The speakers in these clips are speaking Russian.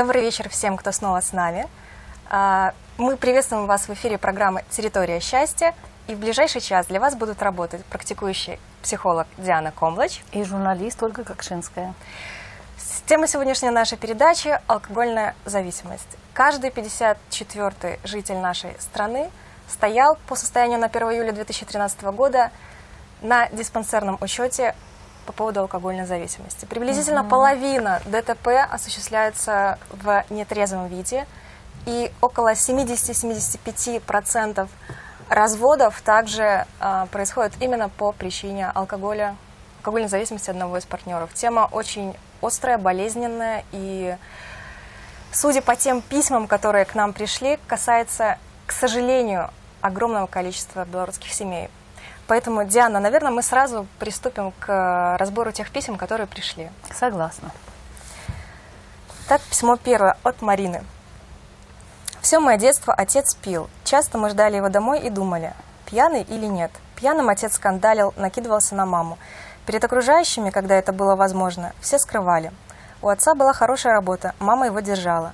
Добрый вечер всем, кто снова с нами. А, мы приветствуем вас в эфире программы «Территория счастья». И в ближайший час для вас будут работать практикующий психолог Диана Комлач и журналист Ольга Кокшинская. Тема сегодняшней нашей передачи – алкогольная зависимость. Каждый 54-й житель нашей страны стоял по состоянию на 1 июля 2013 года на диспансерном учете по поводу алкогольной зависимости. Приблизительно угу. половина ДТП осуществляется в нетрезвом виде, и около 70-75% разводов также э, происходит именно по причине алкоголя, алкогольной зависимости одного из партнеров. Тема очень острая, болезненная, и судя по тем письмам, которые к нам пришли, касается, к сожалению, огромного количества белорусских семей. Поэтому, Диана, наверное, мы сразу приступим к разбору тех писем, которые пришли. Согласна. Так, письмо первое от Марины. Все мое детство отец пил. Часто мы ждали его домой и думали, пьяный или нет. Пьяным отец скандалил, накидывался на маму. Перед окружающими, когда это было возможно, все скрывали. У отца была хорошая работа, мама его держала.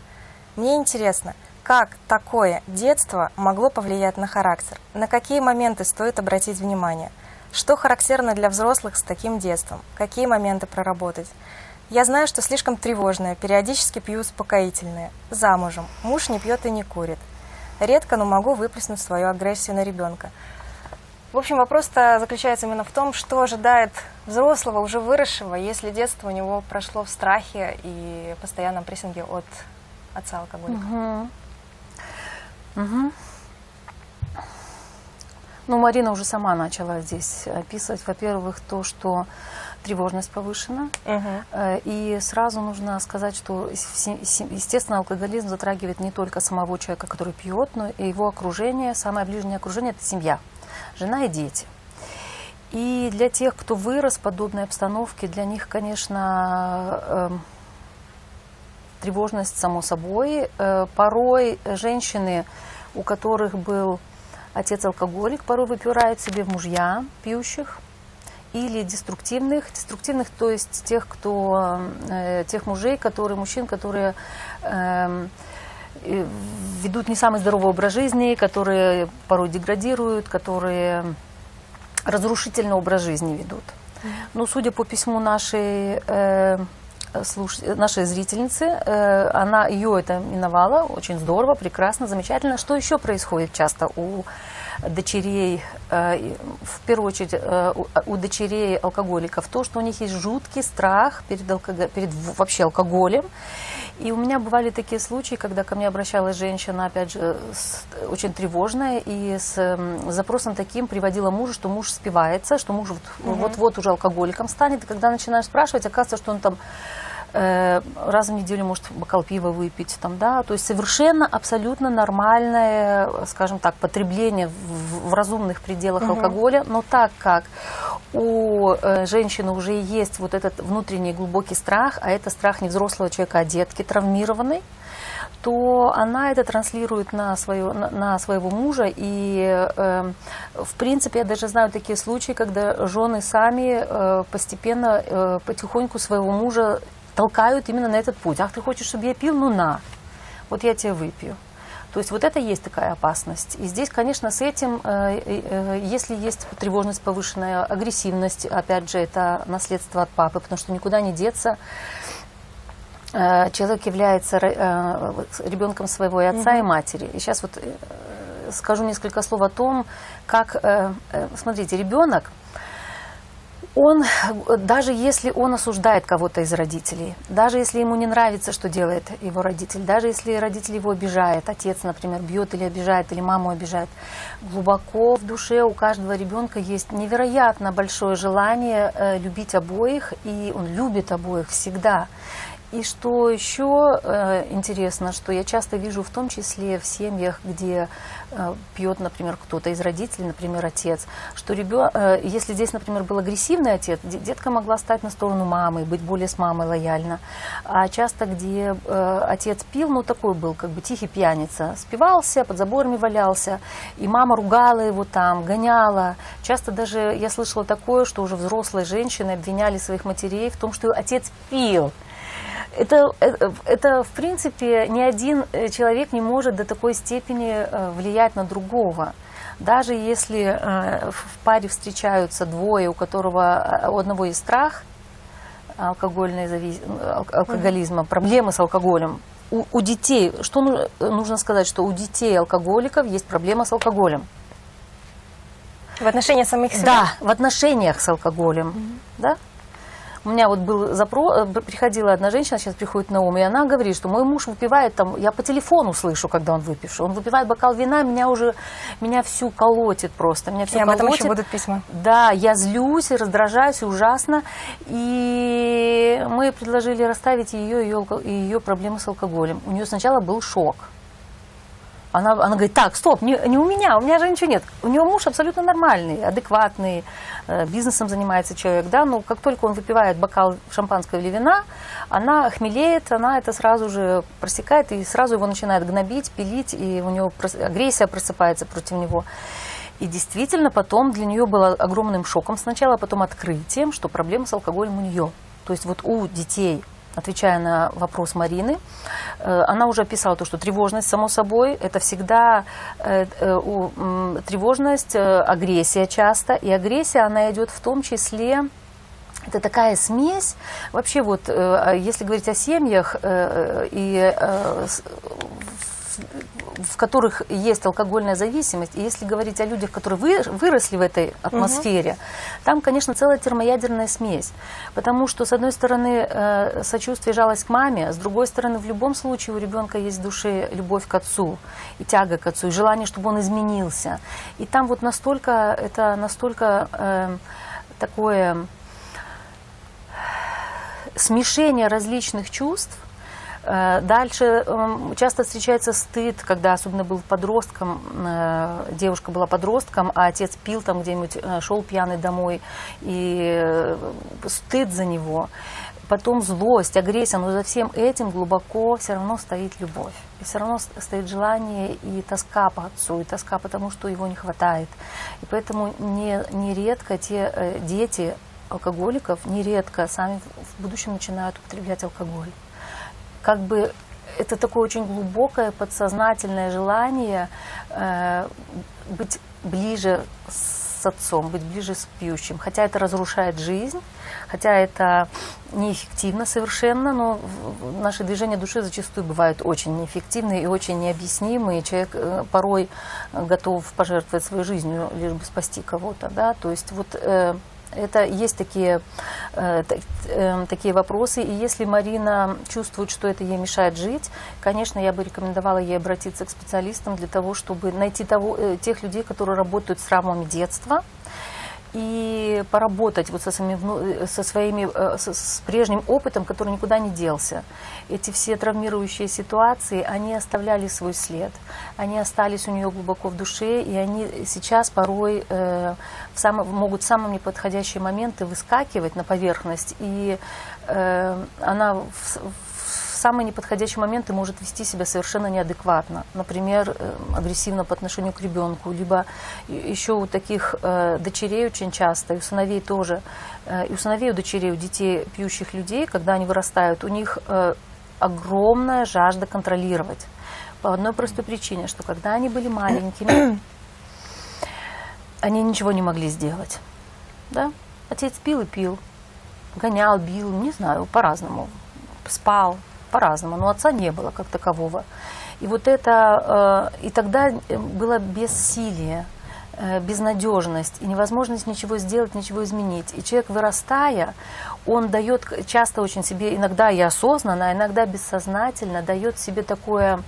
Мне интересно, как такое детство могло повлиять на характер? На какие моменты стоит обратить внимание? Что характерно для взрослых с таким детством? Какие моменты проработать? Я знаю, что слишком тревожная, периодически пью успокоительные. Замужем. Муж не пьет и не курит. Редко, но могу выплеснуть свою агрессию на ребенка. В общем, вопрос-то заключается именно в том, что ожидает взрослого, уже выросшего, если детство у него прошло в страхе и постоянном прессинге от отца алкоголика. Угу. Угу. Ну, Марина уже сама начала здесь описывать, во-первых, то, что тревожность повышена. Угу. И сразу нужно сказать, что, естественно, алкоголизм затрагивает не только самого человека, который пьет, но и его окружение. Самое ближнее окружение – это семья, жена и дети. И для тех, кто вырос в подобной обстановке, для них, конечно, эм, тревожность, само собой. Э, порой женщины, у которых был отец алкоголик, порой выпирают себе в мужья пьющих или деструктивных, деструктивных, то есть тех, кто, э, тех мужей, которые, мужчин, которые э, ведут не самый здоровый образ жизни, которые порой деградируют, которые разрушительный образ жизни ведут. Ну, судя по письму нашей э, слуш... нашей зрительницы. Э, она ее это миновала, очень здорово, прекрасно, замечательно. Что еще происходит часто у дочерей, э, в первую очередь э, у дочерей алкоголиков, то, что у них есть жуткий страх перед, алког... перед вообще алкоголем. И у меня бывали такие случаи, когда ко мне обращалась женщина, опять же, с, очень тревожная, и с запросом таким приводила мужа, что муж спивается, что муж вот-вот угу. уже алкоголиком станет. И когда начинаешь спрашивать, оказывается, что он там Э, раз в неделю может бокал пива выпить, там, да, то есть совершенно абсолютно нормальное, скажем так, потребление в, в разумных пределах угу. алкоголя, но так как у э, женщины уже есть вот этот внутренний глубокий страх, а это страх не взрослого человека, а детки травмированной, то она это транслирует на, свое, на, на своего мужа. И, э, в принципе, я даже знаю такие случаи, когда жены сами э, постепенно, э, потихоньку своего мужа толкают именно на этот путь. Ах, ты хочешь, чтобы я пил? Ну на, вот я тебе выпью. То есть вот это есть такая опасность. И здесь, конечно, с этим, э, э, если есть тревожность, повышенная агрессивность, опять же, это наследство от папы, потому что никуда не деться. Э, человек является ребенком своего и отца, mm-hmm. и матери. И сейчас вот скажу несколько слов о том, как, смотрите, ребенок, он, даже если он осуждает кого-то из родителей, даже если ему не нравится, что делает его родитель, даже если родитель его обижает, отец, например, бьет или обижает, или маму обижает, глубоко в душе у каждого ребенка есть невероятно большое желание э, любить обоих, и он любит обоих всегда. И что еще э, интересно, что я часто вижу в том числе в семьях, где э, пьет, например, кто-то из родителей, например, отец, что ребен... э, если здесь, например, был агрессивный отец, детка могла стать на сторону мамы, быть более с мамой лояльна. А часто, где э, отец пил, ну такой был, как бы тихий пьяница, спивался, под заборами валялся, и мама ругала его там, гоняла. Часто даже я слышала такое, что уже взрослые женщины обвиняли своих матерей в том, что отец пил. Это, это, это, в принципе, ни один э, человек не может до такой степени э, влиять на другого. Даже если э, в паре встречаются двое, у которого у одного есть страх алкогольной завис... алкоголизма, проблемы с алкоголем, у, у детей, что нужно сказать, что у детей алкоголиков есть проблема с алкоголем. В отношениях самих себя? Да, в отношениях с алкоголем. Mm-hmm. Да? У меня вот был запрос, э, приходила одна женщина, сейчас приходит на ум, и она говорит, что мой муж выпивает там, я по телефону слышу, когда он выпивший, он выпивает бокал вина, меня уже, меня всю колотит просто, меня всю и колотит. об этом еще будут письма. Да, я злюсь, раздражаюсь ужасно, и мы предложили расставить ее, ее, ее проблемы с алкоголем. У нее сначала был шок. Она, она говорит, так, стоп, не, не у меня, у меня же ничего нет. У него муж абсолютно нормальный, адекватный, бизнесом занимается человек, да, но как только он выпивает бокал шампанского или вина, она хмелеет, она это сразу же просекает и сразу его начинает гнобить, пилить, и у него агрессия просыпается против него. И действительно потом для нее было огромным шоком сначала, а потом открытием, что проблема с алкоголем у нее. То есть вот у детей отвечая на вопрос Марины, э, она уже описала то, что тревожность, само собой, это всегда э, э, тревожность, агрессия часто. И агрессия, она идет в том числе это такая смесь. Вообще вот, если говорить о семьях и в которых есть алкогольная зависимость, и если говорить о людях, которые вы, выросли в этой атмосфере, угу. там, конечно, целая термоядерная смесь. Потому что, с одной стороны, э, сочувствие, жалость к маме, с другой стороны, в любом случае у ребенка есть в душе любовь к отцу, и тяга к отцу, и желание, чтобы он изменился. И там вот настолько, это настолько э, такое смешение различных чувств, дальше эм, часто встречается стыд, когда особенно был подростком, э, девушка была подростком, а отец пил там где-нибудь, э, шел пьяный домой, и стыд за него. Потом злость, агрессия, но за всем этим глубоко все равно стоит любовь. И все равно стоит желание и тоска по отцу, и тоска потому, что его не хватает. И поэтому не, нередко те дети алкоголиков нередко сами в будущем начинают употреблять алкоголь как бы это такое очень глубокое подсознательное желание э, быть ближе с отцом, быть ближе с пьющим. Хотя это разрушает жизнь, хотя это неэффективно совершенно, но наши движения души зачастую бывают очень неэффективные и очень необъяснимые. Человек э, порой готов пожертвовать своей жизнью, лишь бы спасти кого-то. Да? То есть вот э, это есть такие, э, э, такие вопросы. И если Марина чувствует, что это ей мешает жить, конечно, я бы рекомендовала ей обратиться к специалистам для того, чтобы найти того, э, тех людей, которые работают с травмами детства, и поработать вот со своими, со своими со, с прежним опытом, который никуда не делся. Эти все травмирующие ситуации, они оставляли свой след, они остались у нее глубоко в душе, и они сейчас порой э, в сам, могут в самые неподходящие моменты выскакивать на поверхность, и э, она в, в самые неподходящие моменты может вести себя совершенно неадекватно. Например, э, агрессивно по отношению к ребенку. Либо еще у таких э, дочерей очень часто, и у сыновей тоже, э, и у сыновей, у дочерей, у детей пьющих людей, когда они вырастают, у них э, огромная жажда контролировать. По одной простой причине, что когда они были маленькими, они ничего не могли сделать. Да? Отец пил и пил, гонял, бил, не знаю, по-разному, спал, по-разному, но отца не было как такового. И вот это, э, и тогда было бессилие, э, безнадежность и невозможность ничего сделать, ничего изменить. И человек, вырастая, он дает часто очень себе, иногда и осознанно, а иногда бессознательно дает себе такое,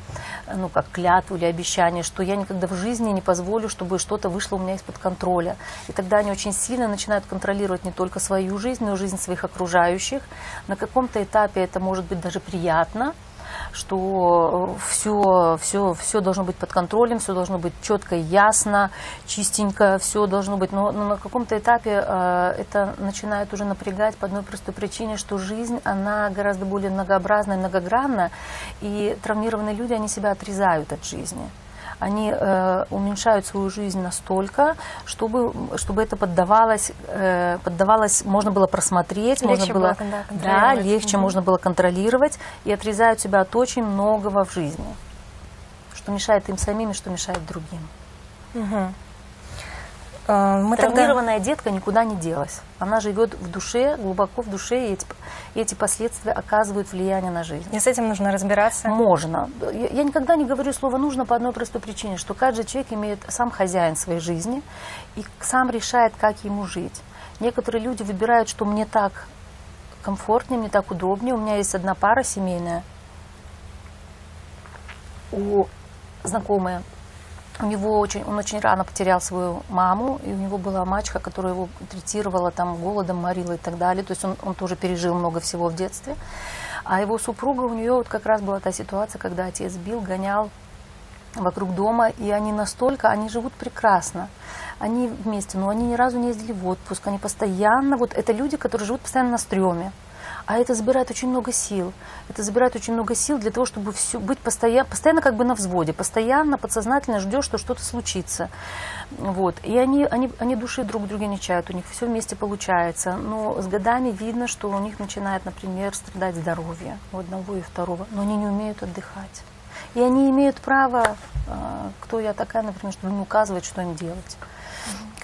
ну, как клятву или обещание, что я никогда в жизни не позволю, чтобы что-то вышло у меня из-под контроля. И тогда они очень сильно начинают контролировать не только свою жизнь, но и жизнь своих окружающих. На каком-то этапе это может быть даже приятно, что все, все, все должно быть под контролем, все должно быть четко, ясно, чистенько, все должно быть. Но, но на каком-то этапе э, это начинает уже напрягать по одной простой причине, что жизнь, она гораздо более многообразна и многогранна, и травмированные люди, они себя отрезают от жизни они э, уменьшают свою жизнь настолько, чтобы, чтобы это поддавалось, э, поддавалось, можно было просмотреть, можно Легче было, было, да, легче Мгм. можно было контролировать и отрезают себя от очень многого в жизни, что мешает им самим и что мешает другим. Мгм. Э, Мы тогда... Травмированная детка никуда не делась. Она живет в душе, глубоко в душе, и эти, и эти последствия оказывают влияние на жизнь. И с этим нужно разбираться. Можно. Я, я никогда не говорю слово нужно по одной простой причине, что каждый человек имеет сам хозяин своей жизни и сам решает, как ему жить. Некоторые люди выбирают, что мне так комфортнее, мне так удобнее. У меня есть одна пара семейная, у знакомая. У него очень, он очень рано потерял свою маму, и у него была мачеха, которая его третировала там голодом, морила и так далее. То есть он, он тоже пережил много всего в детстве. А его супруга, у нее вот как раз была та ситуация, когда отец бил, гонял вокруг дома, и они настолько, они живут прекрасно. Они вместе, но они ни разу не ездили в отпуск, они постоянно, вот это люди, которые живут постоянно на стреме. А это забирает очень много сил. Это забирает очень много сил для того, чтобы всё, быть постоянно, постоянно как бы на взводе, постоянно подсознательно ждешь, что что-то случится. Вот. И они, они, они души друг друга не чают, у них все вместе получается. Но с годами видно, что у них начинает, например, страдать здоровье у одного и второго, но они не умеют отдыхать. И они имеют право, э, кто я такая, например, чтобы им указывать, что им делать.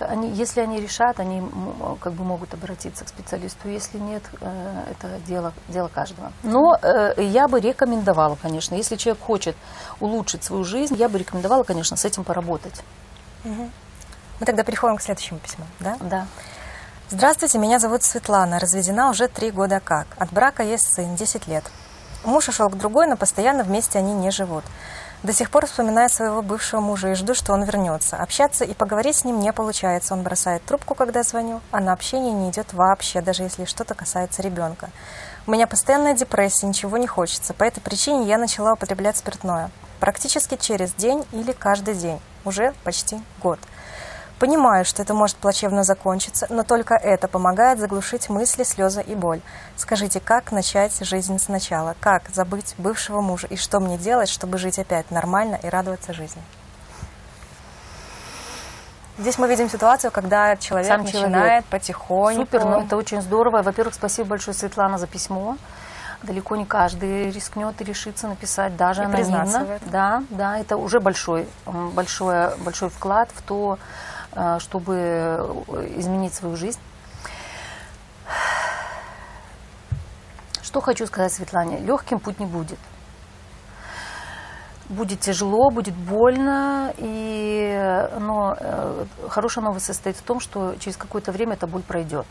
Они, если они решат, они как бы могут обратиться к специалисту. Если нет, э, это дело, дело каждого. Но э, я бы рекомендовала, конечно, если человек хочет улучшить свою жизнь, я бы рекомендовала, конечно, с этим поработать. Мы тогда переходим к следующему письму. Да? Да. Здравствуйте, меня зовут Светлана. Разведена уже три года как. От брака есть сын, 10 лет. Муж ушел к другой, но постоянно вместе они не живут. До сих пор вспоминаю своего бывшего мужа и жду, что он вернется. Общаться и поговорить с ним не получается. Он бросает трубку, когда звоню, а на общение не идет вообще, даже если что-то касается ребенка. У меня постоянная депрессия, ничего не хочется. По этой причине я начала употреблять спиртное. Практически через день или каждый день. Уже почти год. Понимаю, что это может плачевно закончиться, но только это помогает заглушить мысли, слезы и боль. Скажите, как начать жизнь сначала? Как забыть бывшего мужа? И что мне делать, чтобы жить опять нормально и радоваться жизни? Здесь мы видим ситуацию, когда человек Сам человек. начинает потихоньку... Супер, ну это очень здорово. Во-первых, спасибо большое, Светлана, за письмо. Далеко не каждый рискнет и решится написать, даже И анонимно. Да, да, это уже большой, большой, большой вклад в то, чтобы изменить свою жизнь. Что хочу сказать Светлане? Легким путь не будет. Будет тяжело, будет больно, и, э, но э, хорошая новость состоит в том, что через какое-то время эта боль пройдет.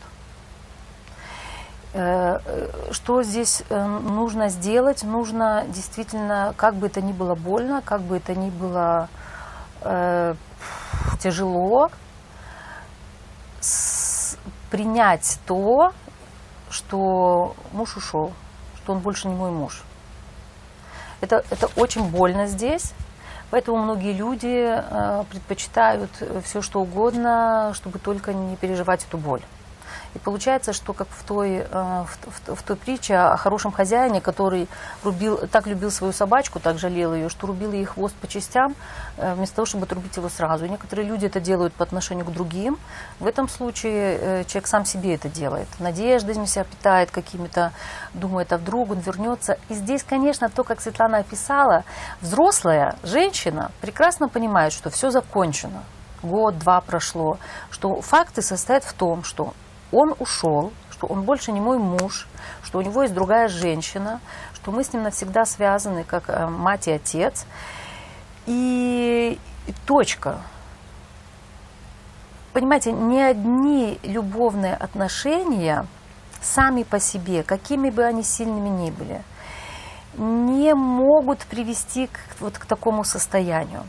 Э, э, Что здесь э, нужно сделать? Нужно действительно, как бы это ни было больно, как бы это ни было э, тяжело, принять то, что муж ушел, что он больше не мой муж. Это, это очень больно здесь, поэтому многие люди э, предпочитают все что угодно, чтобы только не переживать эту боль. И получается, что как в той, э, в, в- в той притче о хорошем хозяине, который рубил, так любил свою собачку, так жалел ее, что рубил ей хвост по частям, э, вместо того, чтобы отрубить его сразу. И некоторые люди это делают по отношению к другим. В этом случае э, человек сам себе это делает. Надеждами себя питает какими-то, думает, а вдруг он вернется. И здесь, конечно, то, как Светлана описала, взрослая женщина прекрасно понимает, что все закончено. Год-два прошло, что факты состоят в том, что он ушел, что он больше не мой муж, что у него есть другая женщина, что мы с ним навсегда связаны как э, мать и отец. И, и точка. Понимаете, ни одни любовные отношения сами по себе, какими бы они сильными ни были, не могут привести к, вот к такому состоянию.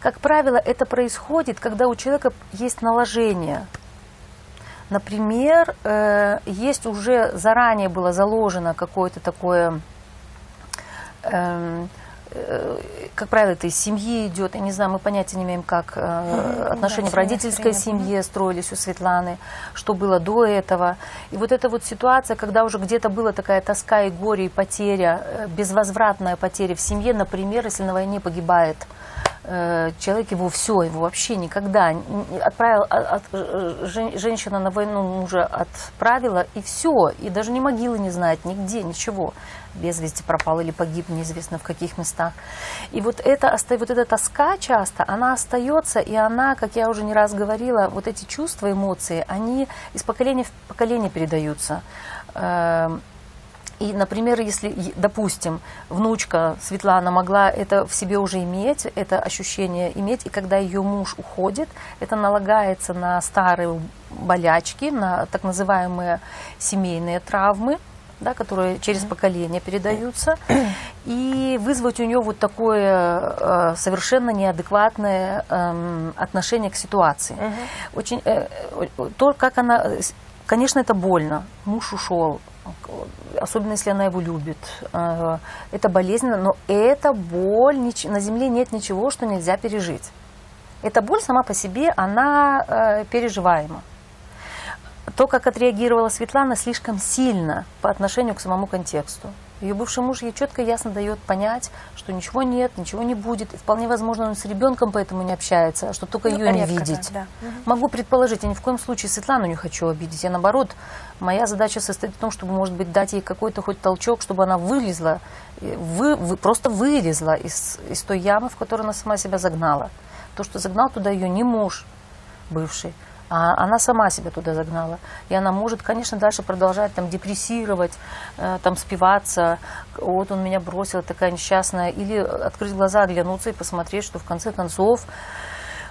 Как правило, это происходит, когда у человека есть наложение Например, э, есть уже заранее было заложено какое-то такое, эм, э, как правило, это из семьи идет, я не знаю, мы понятия не имеем, как э, Мгм. отношения Да, в родительской семья, семье строились у Светланы, что было до этого. И вот эта вот ситуация, когда уже где-то была такая тоска и горе, и потеря, э, безвозвратная потеря в семье, например, если на войне погибает человек его все, его вообще никогда отправил, а- от- э, жен- женщина на войну мужа отправила, и все, и даже ни могилы не знает, нигде, ничего. Без вести пропал или погиб, неизвестно в каких местах. И вот, это, вот эта тоска часто, она остается, и она, как я уже не раз говорила, вот эти чувства, эмоции, они из поколения в поколение передаются. И, например, если, допустим, внучка Светлана могла это в себе уже иметь, это ощущение иметь, и когда ее муж уходит, это налагается на старые болячки, на так называемые семейные травмы, да, которые через поколение передаются, и вызвать у нее вот такое э, совершенно неадекватное эм, отношение к ситуации. Очень, э, э, то, как она, э, конечно, это больно. Муж ушел, особенно если она его любит. Э, Это болезненно, но эта боль, на земле нет ничего, что нельзя пережить. Эта боль сама по себе, она э, переживаема. То, как отреагировала Светлана, слишком сильно по отношению к самому контексту. Ее бывший муж ей четко и ясно дает понять, что ничего нет, ничего не будет. И вполне возможно, он с ребенком поэтому не общается, а что только Ну, ее не видеть. да. Могу предположить, я ни в коем случае Светлану не хочу обидеть. Я наоборот, моя задача состоит в том, чтобы, может быть, дать ей какой-то хоть толчок, чтобы она вылезла, э, вы, вы- просто вылезла из, из той ямы, в которую она сама себя загнала. То, что загнал туда ее не муж бывший, а она сама себя туда загнала. И она может, конечно, дальше продолжать там депрессировать, э, там спиваться, вот он меня бросил, такая несчастная, или открыть глаза, оглянуться и посмотреть, что в конце концов,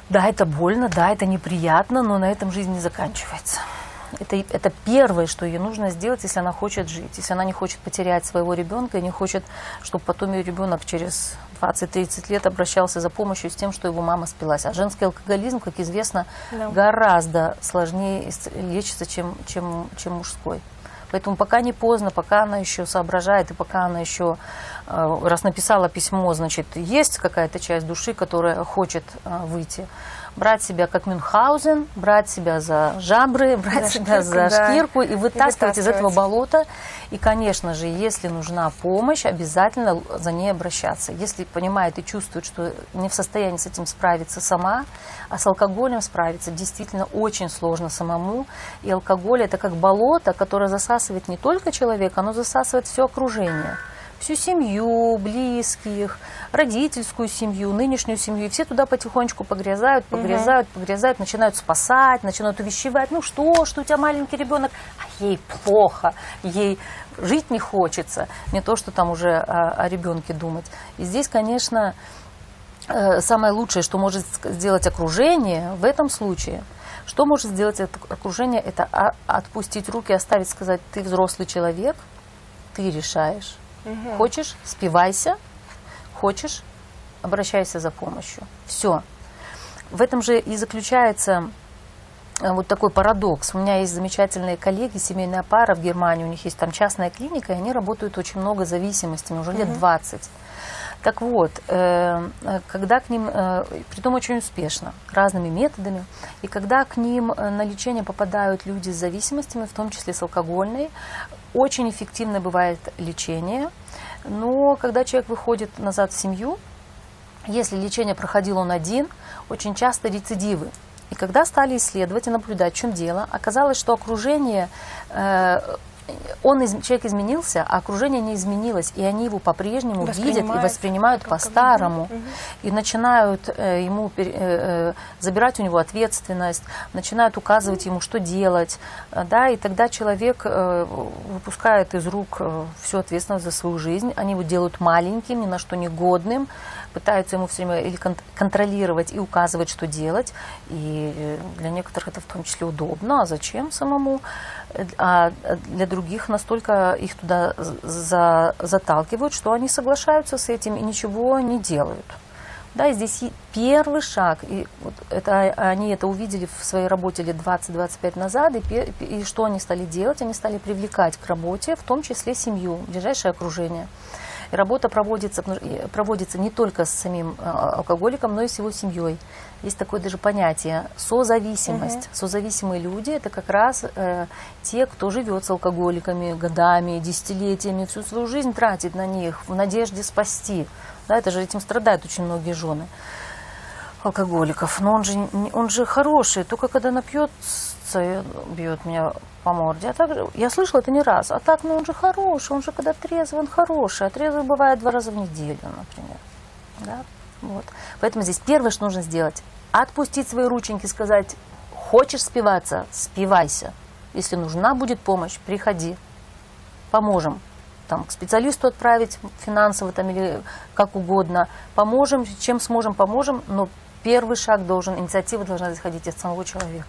да, это больно, да, это неприятно, но на этом жизнь не заканчивается. Это, это первое, что ей нужно сделать, если она хочет жить, если она не хочет потерять своего ребенка и не хочет, чтобы потом ее ребенок через 20-30 лет обращался за помощью с тем, что его мама спилась. А женский алкоголизм, как известно, Да. гораздо сложнее лечится, чем, чем, чем мужской. Поэтому пока не поздно, пока она еще соображает, и пока она еще, э, раз написала письмо, значит, есть какая-то часть души, которая хочет э, выйти, брать себя как Мюнхгаузен, брать себя за жабры, брать За себя шкирку, за да. шкирку и вытаскивать из этого болота. И, конечно же, если нужна помощь, обязательно за ней обращаться. Если понимает и чувствует, что не в состоянии с этим справиться сама, а с алкоголем справиться действительно очень сложно самому. И алкоголь это как болото, которое засасывает не только человека, оно засасывает все окружение всю семью, близких, родительскую семью, нынешнюю семью. И все туда потихонечку погрязают, погрязают, погрязают, начинают спасать, начинают увещевать. Ну что, что у тебя маленький ребенок? А ей плохо, ей жить не хочется. Не то, что там уже о, о ребенке думать. И здесь, конечно, э, самое лучшее, что может сделать окружение в этом случае, что может сделать это окружение, это а- отпустить руки, оставить, сказать, ты взрослый человек, ты решаешь. Хочешь, спивайся, хочешь, обращайся за помощью. Все. В этом же и заключается э, вот такой парадокс. У меня есть замечательные коллеги, семейная пара в Германии, у них есть там частная клиника, и они работают очень много зависимостями, уже лет 20. Так вот, э, э, когда к ним, э, притом очень успешно, разными методами, и когда к ним на лечение попадают люди с зависимостями, в том числе с алкогольной, очень эффективно бывает лечение, но когда человек выходит назад в семью, если лечение проходил он один, очень часто рецидивы. И когда стали исследовать и наблюдать, в чем дело, оказалось, что окружение, э, он, из- человек изменился, а окружение не изменилось, и они его по-прежнему видят и Воспринимают по-старому. И начинают э, ему э, э, забирать у него ответственность, начинают указывать ему, что делать. э, Да, и тогда человек э, выпускает из рук э, всю ответственность за свою жизнь. Они его делают маленьким, ни на что негодным, пытаются ему все время или кон- контролировать и указывать, что делать. И для некоторых это в том числе удобно. А зачем самому? А для других настолько их туда за- заталкивают, что они соглашаются с этим и ничего не делают. Да, и здесь первый шаг, и вот это, они это увидели в своей работе лет 20-25 назад, и, и что они стали делать? Они стали привлекать к работе, в том числе семью, ближайшее окружение. И работа проводится, проводится не только с самим э, алкоголиком, но и с его семьей. Есть такое даже понятие созависимость. Созависимые люди это как раз э, те, кто живет с алкоголиками годами, десятилетиями, всю свою жизнь тратит на них в надежде спасти. Да, это же этим страдают очень многие жены. алкоголиков. Но он же, он же хороший, только когда напьется, и бьет меня по морде. А так, же- я слышала это не раз. А так, ну он же хороший, он же когда трезвый, он хороший. А трезвый бывает два раза в неделю, например. Да? Вот. Поэтому здесь первое, что нужно сделать, отпустить свои рученьки, сказать, хочешь спиваться, спивайся. Если нужна будет помощь, приходи, поможем. Там, к специалисту отправить финансово там, или как угодно. Поможем, чем сможем, поможем, но первый шаг должен, инициатива должна исходить от самого человека.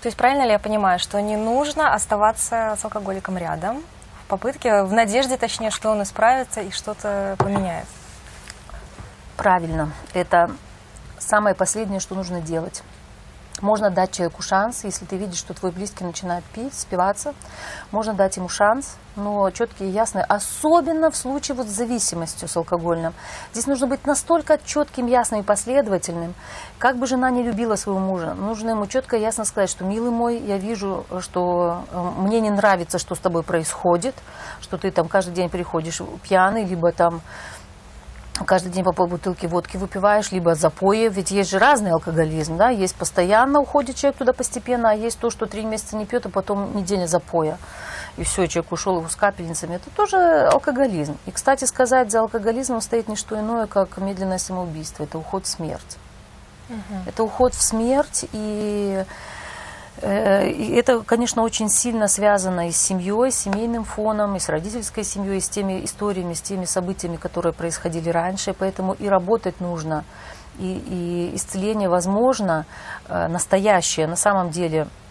То есть правильно ли я понимаю, что не нужно оставаться с алкоголиком рядом в попытке, в надежде, точнее, что он исправится и что-то поменяет? Правильно. Это самое последнее, что нужно делать. Можно дать человеку шанс, если ты видишь, что твой близкий начинает пить, спиваться. Можно дать ему шанс, но четкий и ясный. Особенно в случае вот с зависимостью с алкогольным. Здесь нужно быть настолько четким, ясным и последовательным. Как бы жена не любила своего мужа, нужно ему четко и ясно сказать, что, милый мой, я вижу, что э, мне не нравится, что с тобой происходит, что ты там каждый день приходишь пьяный, либо там каждый день по полбутылки водки выпиваешь, либо запои, ведь есть же разный алкоголизм, да, есть постоянно уходит человек туда постепенно, а есть то, что три месяца не пьет, а потом неделя запоя. И все, человек ушел с капельницами. Это тоже алкоголизм. И, кстати сказать, за алкоголизмом стоит не что иное, как медленное самоубийство. Это уход в смерть. Это уход в смерть, и и это, конечно, очень сильно связано и с семьей, с семейным фоном, и с родительской семьей, и с теми историями, с теми событиями, которые происходили раньше. Поэтому и работать нужно, и, и исцеление возможно, э, настоящее, на самом деле, э,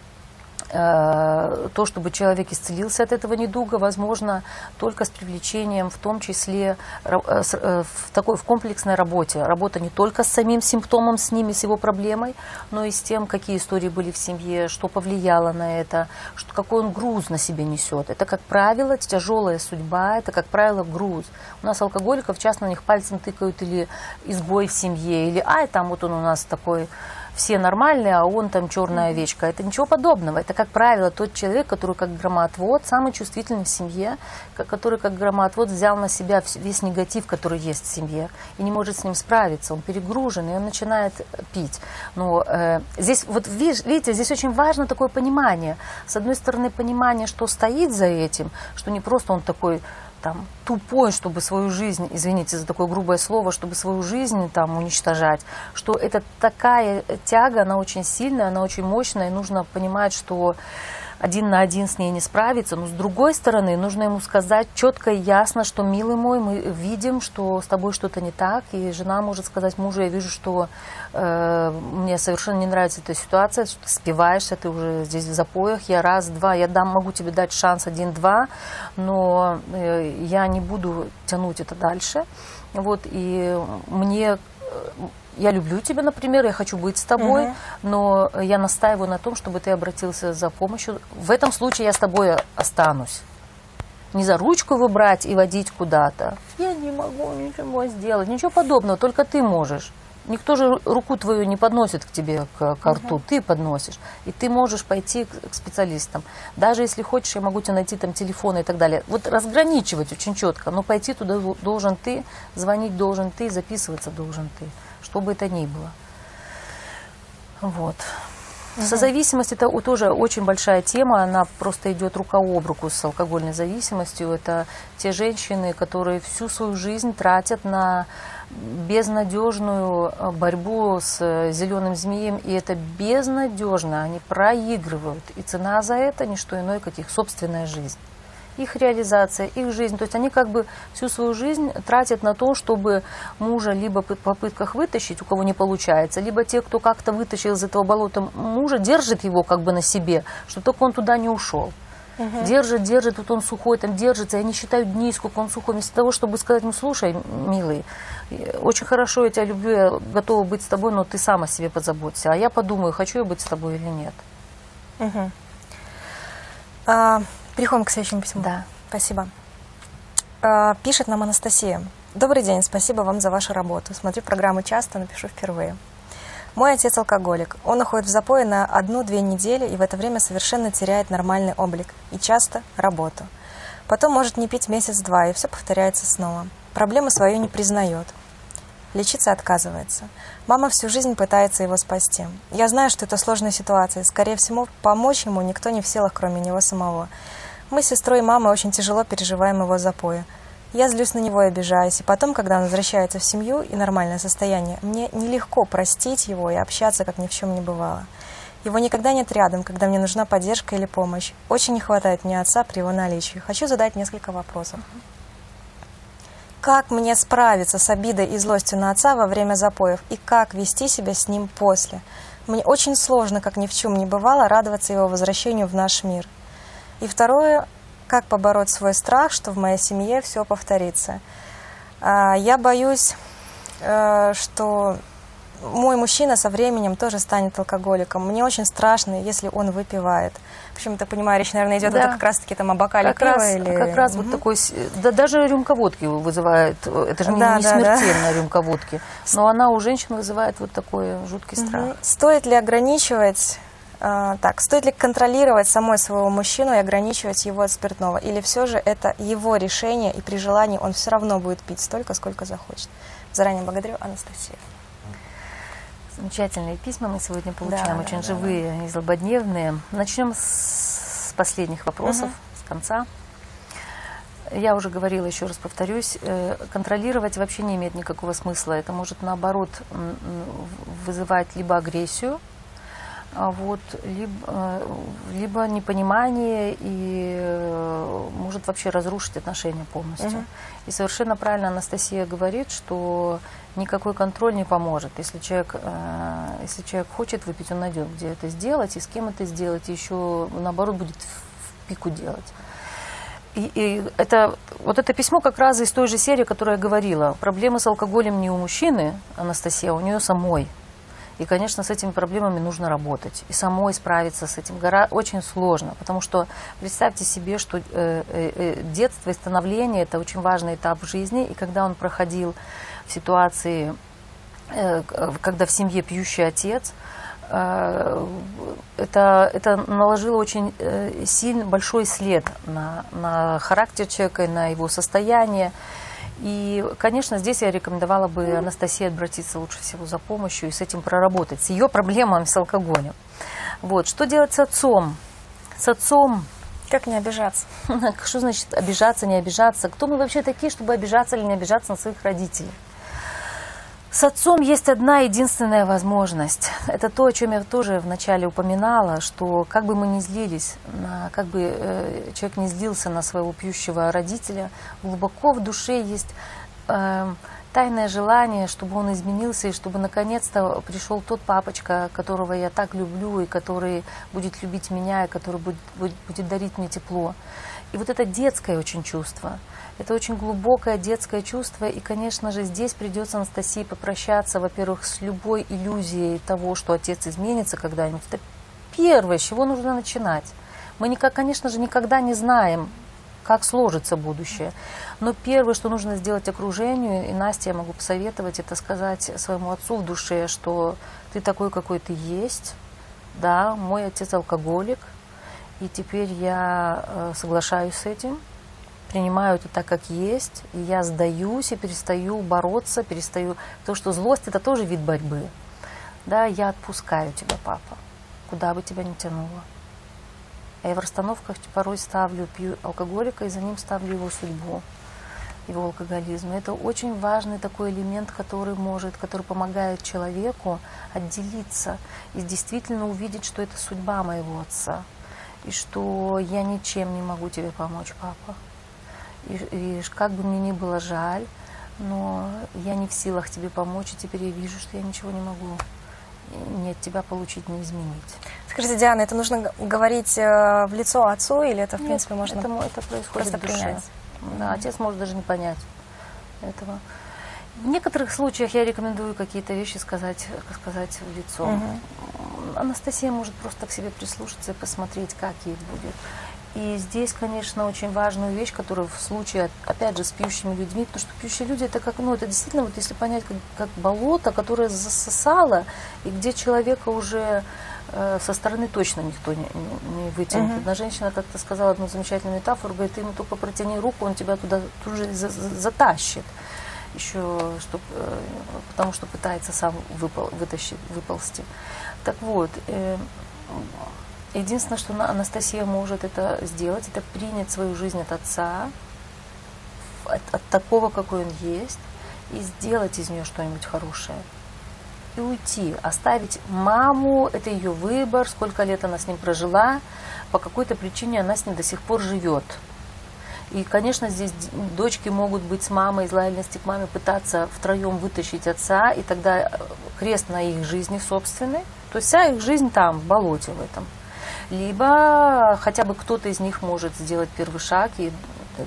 то, чтобы человек исцелился от этого недуга, возможно только с привлечением, в том числе э, э, в такой в комплексной работе. Работа не только с самим симптомом, с ними, с его проблемой, но и с тем, какие истории были в семье, что повлияло на это, что, какой он груз на себе несет. Это, как правило, тяжелая судьба, это, как правило, груз. У нас алкоголиков часто на них пальцем тыкают или изгой в семье, или ай, там вот он у нас такой все нормальные, а он там черная овечка. Это ничего подобного. Это, как правило, тот человек, который как громоотвод, самый чувствительный в семье, который как громоотвод взял на себя весь негатив, который есть в семье, и не может с ним справиться. Он перегружен, и он начинает пить. Но э, здесь, вот видите, здесь очень важно такое понимание. С одной стороны, понимание, что стоит за этим, что не просто он такой там, тупой, чтобы свою жизнь, извините за такое грубое слово, чтобы свою жизнь там уничтожать, что это такая тяга, она очень сильная, она очень мощная, и нужно понимать, что один на один с ней не справиться, но с другой стороны нужно ему сказать четко и ясно, что, милый мой, мы видим, что с тобой что-то не так, и жена может сказать мужу, я вижу, что э, мне совершенно не нравится эта ситуация, что ты спиваешься, ты уже здесь в запоях, я раз, два, я дам, могу тебе дать шанс один-два, но э, я не буду тянуть это дальше, вот, и мне э, я люблю тебя, например, я хочу быть с тобой, Мгм. но я настаиваю на том, чтобы ты обратился за помощью. В этом случае я с тобой останусь. Не за ручку его брать и водить куда-то. Я не могу ничего сделать. Ничего подобного, только ты можешь. Никто же ру- руку твою не подносит к тебе, к, к рту, ты подносишь. И ты можешь пойти к, к специалистам. Даже если хочешь, я могу тебе найти там телефоны и так далее. Вот разграничивать очень четко. Но пойти туда должен ты, звонить должен ты, записываться должен ты. Что бы это ни было. Вот. Созависимость это тоже очень большая тема, она просто идет рука об руку с алкогольной зависимостью. Это те женщины, которые всю свою жизнь тратят на безнадежную э, борьбу с э, зеленым змеем, и это безнадежно, они проигрывают. И цена за это не что иное, как их собственная жизнь их реализация, их жизнь. То есть они как бы всю свою жизнь тратят на то, чтобы мужа либо в попытках вытащить, у кого не получается, либо те, кто как-то вытащил из этого болота мужа, держит его как бы на себе, что только он туда не ушел. Держит, держит, вот он сухой, там держится, и они считают дни, сколько он сухой, вместо того, чтобы сказать ему, слушай, милый, очень хорошо, я тебя люблю, я готова быть с тобой, но ты сам о себе позаботься. А я подумаю, хочу я быть с тобой или нет. Мгм. А, переходим к следующему письму. Да. Спасибо. А, пишет нам Анастасия. Добрый день, спасибо вам за вашу работу. Смотрю программы часто, напишу впервые. Мой отец алкоголик. Он уходит в запой на одну-две недели и в это время совершенно теряет нормальный облик и часто работу. Потом может не пить месяц-два, и все повторяется снова. Проблему свою не признает. Лечиться отказывается. Мама всю жизнь пытается его спасти. Я знаю, что это сложная ситуация. Скорее всего, помочь ему никто не в силах, кроме него самого. Мы с сестрой и мамой очень тяжело переживаем его запои. Я злюсь на него и обижаюсь. И потом, когда он возвращается в семью и нормальное состояние, мне нелегко простить его и общаться, как ни в чем не бывало. Его никогда нет рядом, когда мне нужна поддержка или помощь. Очень не хватает мне отца при его наличии. Хочу задать несколько вопросов. Как мне справиться с обидой и злостью на отца во время запоев? И как вести себя с ним после? Мне очень сложно, как ни в чем не бывало, радоваться его возвращению в наш мир. И второе, как побороть свой страх, что в моей семье все повторится. А, я боюсь, э, что мой мужчина со временем тоже станет алкоголиком. Мне очень страшно, если он выпивает. Я понимаю, речь, наверное, идет Да. это как раз-таки там о бокале Как пива раз, или... как раз вот Мгм. такой, да даже рюмка водки вызывает, это же не, Да, не да, да. смертельная рюмка водки, но она у женщин вызывает вот такой жуткий страх. Мгм. Стоит ли ограничивать, так, стоит ли контролировать самой своего мужчину и ограничивать его от спиртного? Или все же это его решение, и при желании он все равно будет пить столько, сколько захочет? Заранее благодарю, Анастасия. Замечательные письма мы сегодня получаем, Да, очень да, да, живые и злободневные. Начнем с, последних вопросов, Мгм. с конца. Я уже говорила, еще раз повторюсь, э, контролировать вообще не имеет никакого смысла. Это может, наоборот, вызывать либо агрессию, а вот, либо, э, либо непонимание и э, может вообще разрушить отношения полностью. Мгм. И совершенно правильно Анастасия говорит, что никакой контроль не поможет. Если человек, э, если человек хочет выпить, он найдет, где это сделать и с кем это сделать, и еще наоборот будет в пику делать. И, и это, вот это письмо как раз из той же серии, которая я говорила. Проблемы с алкоголем не у мужчины, Анастасия, а у нее самой. И, конечно, с этими проблемами нужно работать. И самой справиться с этим гора очень сложно. Потому что представьте себе, что э, э, э, детство и становление – это очень важный этап в жизни. И когда он проходил в ситуации, когда в семье пьющий отец, это, это наложило очень сильный, большой след на, на характер человека на его состояние. И, конечно, здесь я рекомендовала бы Анастасии обратиться лучше всего за помощью и с этим проработать, с ее проблемами с алкоголем. Вот. Что делать с отцом? С отцом, Как не обижаться? что значит обижаться, не обижаться? Кто мы вообще такие, чтобы обижаться или не обижаться на своих родителей? С отцом есть одна единственная возможность. Это то, о чем я тоже вначале упоминала, что как бы мы ни злились, как бы э, человек не злился на своего пьющего родителя, глубоко в душе есть э, тайное желание, чтобы он изменился и чтобы наконец-то пришел тот папочка, которого я так люблю и который будет любить меня и который будет, будет, будет дарить мне тепло. И вот это детское очень чувство. Это очень глубокое детское чувство, и, конечно же, здесь придется Анастасии попрощаться, во-первых, с любой иллюзией того, что отец изменится когда-нибудь. Это первое, с чего нужно начинать. Мы, никак, конечно же, никогда не знаем, как сложится будущее. Но первое, что нужно сделать окружению, и Насте я могу посоветовать, это сказать своему отцу в душе, что ты такой, какой ты есть. Да, мой отец алкоголик, и теперь я э, соглашаюсь с этим, принимаю это так, как есть, и я сдаюсь и перестаю бороться, перестаю... То, что злость – это тоже вид борьбы. Да, я отпускаю тебя, папа, куда бы тебя ни тянуло. Я в расстановках порой ставлю пью алкоголика, и за ним ставлю его судьбу, его алкоголизм. И это очень важный такой элемент, который может, который помогает человеку отделиться и действительно увидеть, что это судьба моего отца, и что я ничем не могу тебе помочь, папа. И, и как бы мне ни было жаль, но я не в силах тебе помочь, и теперь я вижу, что я ничего не могу ни от тебя получить, ни изменить. Скажите, Диана, это нужно говорить э, в лицо отцу, или это, в Нет, принципе, можно... это, это происходит просто в душе. принять. Да, отец может даже не понять этого. В некоторых случаях я рекомендую какие-то вещи сказать, сказать в лицо. Мгм. Анастасия может просто к себе прислушаться и посмотреть, как ей будет. И здесь, конечно, очень важную вещь, которую в случае, опять же, с пьющими людьми, потому что пьющие люди, это как, ну, это действительно, вот если понять, как, как болото, которое засосало, и где человека уже э, со стороны точно никто не, не- не вытянет. Мгм. Одна женщина как-то сказала одну замечательную метафору, говорит, ты ему только протяни руку, он тебя туда тут же за- за- затащит. еще, чтоб, э, потому что пытается сам выпол, вытащить, выползти. Так вот, э, единственное, что Анастасия может это сделать, это принять свою жизнь от отца, от, от такого, какой он есть, и сделать из нее что-нибудь хорошее. И уйти, оставить маму, это ее выбор, сколько лет она с ним прожила, по какой-то причине она с ним до сих пор живет. И, конечно, здесь дочки могут быть с мамой, из лояльности к маме, пытаться втроем вытащить отца, и тогда э, крест на их жизни собственной. То есть вся их жизнь там, в болоте в этом. Либо хотя бы кто-то из них может сделать первый шаг, и,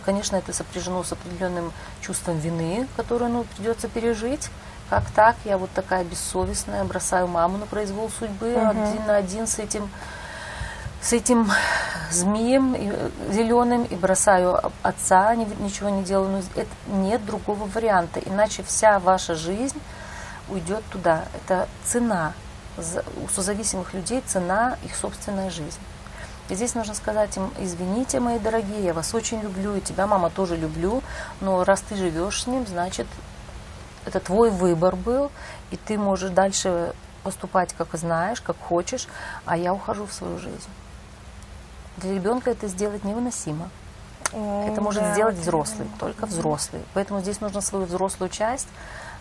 конечно, это сопряжено с определенным чувством вины, которое ну, придется пережить. Как так? Я вот такая бессовестная, бросаю маму на произвол судьбы, угу. один на один с этим с этим змеем э, зеленым и бросаю отца, ничего не делаю. Но это нет другого варианта, иначе вся ваша жизнь уйдет туда. Это цена. У созависимых людей цена их собственная жизнь. И здесь нужно сказать им, извините, мои дорогие, я вас очень люблю, и тебя, мама, тоже люблю, но раз ты живешь с ним, значит, это твой выбор был, и ты можешь дальше поступать, как знаешь, как хочешь, а я ухожу в свою жизнь. Для ребенка это сделать невыносимо. Mm, это может да, сделать взрослый, только взрослый. Поэтому здесь нужно свою взрослую часть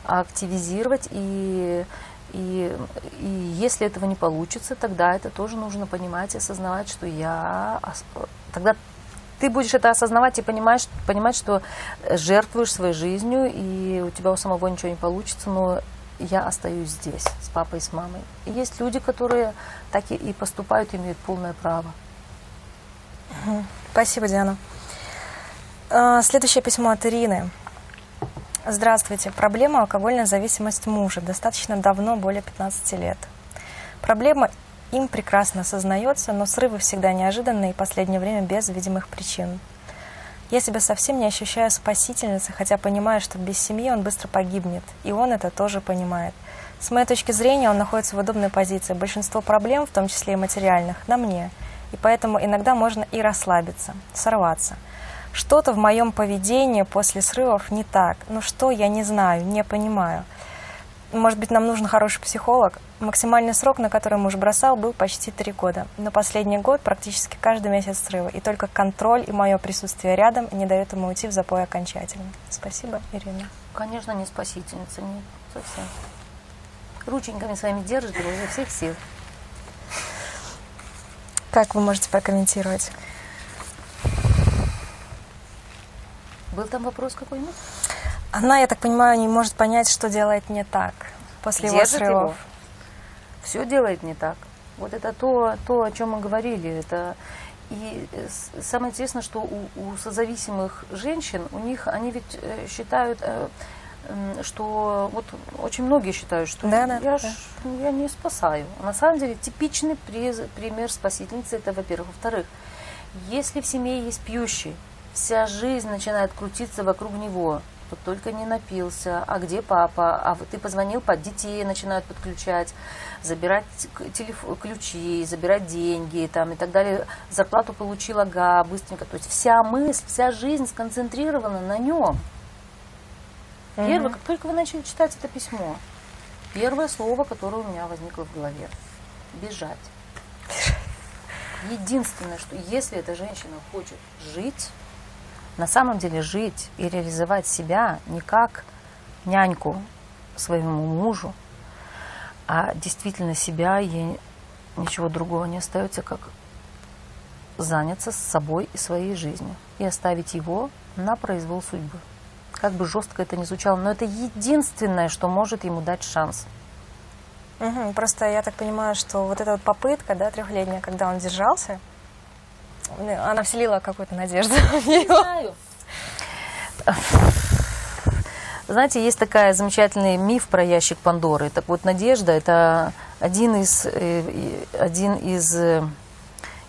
активизировать и и, и если этого не получится, тогда это тоже нужно понимать и осознавать, что я... Тогда ты будешь это осознавать и понимаешь, понимать, что жертвуешь своей жизнью, и у тебя у самого ничего не получится, но я остаюсь здесь с папой и с мамой. И есть люди, которые так и, и поступают, имеют полное право. Спасибо, Диана. А, следующее письмо от Ирины. Здравствуйте. Проблема алкогольная зависимость мужа. Достаточно давно, более 15 лет. Проблема им прекрасно осознается, но срывы всегда неожиданные и последнее время без видимых причин. Я себя совсем не ощущаю спасительницей, хотя понимаю, что без семьи он быстро погибнет, и он это тоже понимает. С моей точки зрения, он находится в удобной позиции. Большинство проблем, в том числе и материальных, на мне – и поэтому иногда можно и расслабиться, сорваться. Что-то в моем поведении после срывов не так. Ну что, я не знаю, не понимаю. Может быть, нам нужен хороший психолог. Максимальный срок, на который муж бросал, был почти три года. Но последний год практически каждый месяц срыва. И только контроль и мое присутствие рядом не дают ему уйти в запой окончательно. Спасибо, Ирина. Конечно, не спасительница, нет, совсем. Рученьками своими держит его изо всех сил. Как вы можете прокомментировать? Был там вопрос какой-нибудь? Она, я так понимаю, не может понять, что делает не так после Держит его срывов. Его. Все делает не так. Вот это то, то, о чем мы говорили. Это и самое интересное, что у, у созависимых женщин, у них, они ведь э, считают, э, что вот очень многие считают, что да, да, я, да. Ж, я не спасаю. На самом деле типичный пример спасительницы это, во-первых. Во-вторых, если в семье есть пьющий, вся жизнь начинает крутиться вокруг него. Вот только не напился, а где папа, а ты позвонил, под детей начинают подключать, забирать телефон, ключи, забирать деньги там, и так далее. Зарплату получила, га, быстренько. То есть вся мысль, вся жизнь сконцентрирована на нем. Первое, как только вы начали читать это письмо, первое слово, которое у меня возникло в голове – бежать. Единственное, что если эта женщина хочет жить, на самом деле жить и реализовать себя не как няньку своему мужу, а действительно себя, ей ничего другого не остается, как заняться собой и своей жизнью и оставить его на произвол судьбы. Как бы жестко это ни звучало, но это единственное, что может ему дать шанс. Угу, просто я так понимаю, что вот эта вот попытка, да, трехлетняя, когда он держался, она вселила какую-то надежду в него. Знаете, есть такая замечательный миф про ящик Пандоры. Так вот, надежда – это один из, э, один из э,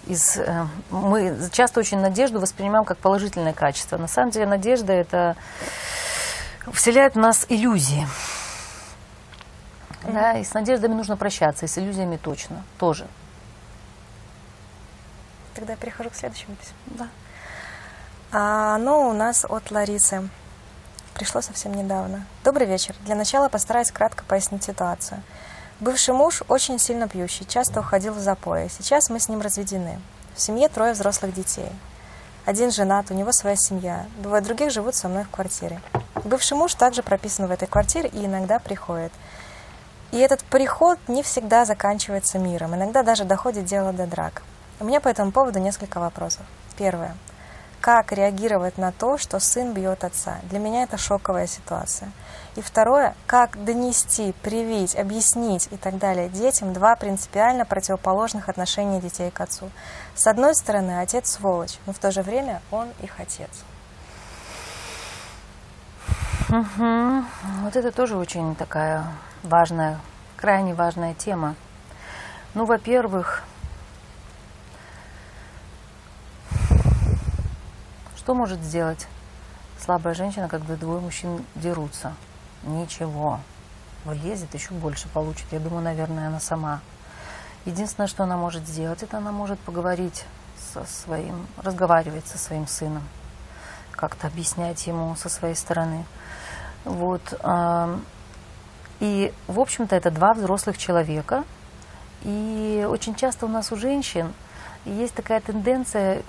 из... Э, мы часто очень надежду воспринимаем как положительное качество. На самом деле надежда это вселяет в нас иллюзии. Да, и с надеждами нужно прощаться, и с иллюзиями точно, тоже. Тогда перехожу к следующему письму. Да. А, оно у нас от Ларисы. пришло совсем недавно. Добрый вечер. Для начала постараюсь кратко пояснить ситуацию. Бывший муж очень сильно пьющий, часто уходил в запои. Сейчас мы с ним разведены. В семье трое взрослых детей. Один женат, у него своя семья. Двое других живут со мной в квартире. Бывший муж также прописан в этой квартире и иногда приходит. И этот приход не всегда заканчивается миром. Иногда даже доходит дело до драк. У меня по этому поводу несколько вопросов. Первое как реагировать на то, что сын бьет отца. Для меня это шоковая ситуация. И второе, как донести, привить, объяснить и так далее детям два принципиально противоположных отношения детей к отцу. С одной стороны, отец сволочь, но в то же время он их отец. Угу. Вот это тоже очень такая важная, крайне важная тема. Ну, во-первых, Что может сделать слабая женщина, когда двое мужчин дерутся? Ничего. Влезет, еще больше получит. Я думаю, наверное, она сама. Единственное, что она может сделать, это она может поговорить со своим, разговаривать со своим сыном, как-то объяснять ему со своей стороны. Вот. И, в общем-то, это два взрослых человека. И очень часто у нас у женщин есть такая тенденция,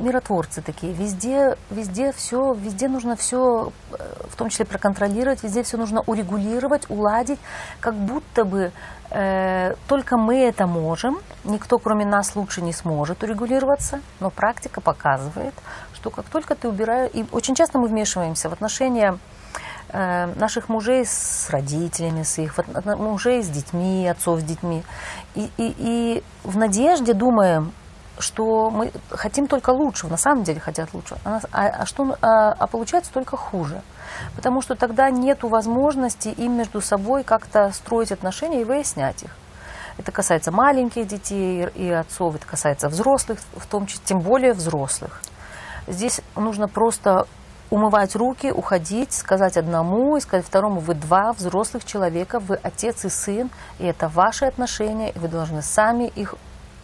миротворцы такие, везде, везде все, везде нужно все, э, в том числе проконтролировать, везде все нужно урегулировать, уладить, как будто бы э, только мы это можем, никто кроме нас лучше не сможет урегулироваться, но практика показывает, что как только ты убираешь, и очень часто мы вмешиваемся в отношения э, наших мужей с родителями, с их мужей с детьми, отцов с детьми. И, и, и в надежде думаем, что мы хотим только лучшего, на самом деле хотят лучшего, а, а, а, что, а, а получается только хуже. Потому что тогда нет возможности им между собой как-то строить отношения и выяснять их. Это касается маленьких детей и отцов, это касается взрослых, в том числе, тем более взрослых. Здесь нужно просто умывать руки, уходить, сказать одному и сказать второму, вы два взрослых человека, вы отец и сын, и это ваши отношения, и вы должны сами их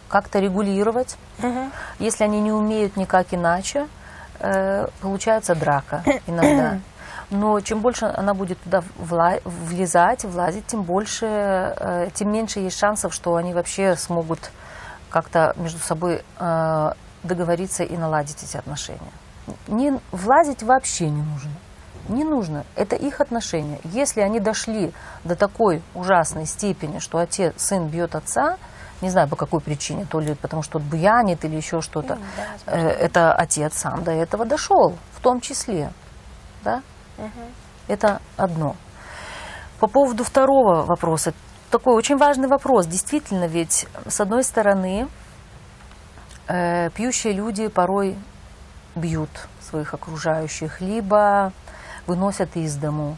как-то регулировать. Угу. Если они не умеют никак иначе, э, получается драка иногда. Но чем больше она будет туда вла- влезать, влазить, тем больше, э, тем меньше есть шансов, что они вообще смогут как-то между собой э, договориться и наладить эти отношения. Не влазить вообще не нужно. Не нужно. Это их отношения. Если они дошли до такой ужасной степени, что отец, сын бьет отца, не знаю по какой причине, то ли потому что буянит или еще что-то, да, э, это отец сам до этого дошел, в том числе. Да? Угу. Это одно. По поводу второго вопроса, такой очень важный вопрос. Действительно, ведь с одной стороны, э, пьющие люди порой бьют своих окружающих, либо выносят из дому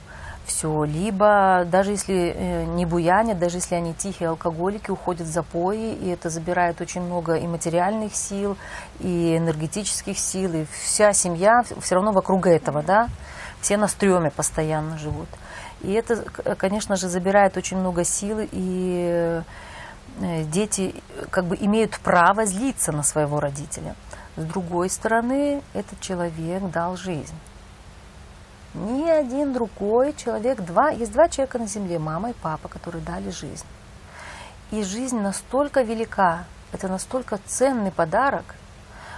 все. Либо даже если э, не буянят, даже если они тихие алкоголики, уходят в запои, и это забирает очень много и материальных сил, и энергетических сил, и вся семья все равно вокруг этого, да, все на стреме постоянно живут. И это, конечно же, забирает очень много сил, и э, дети как бы имеют право злиться на своего родителя. С другой стороны, этот человек дал жизнь. Ни один другой человек, два, есть два человека на земле, мама и папа, которые дали жизнь. И жизнь настолько велика, это настолько ценный подарок,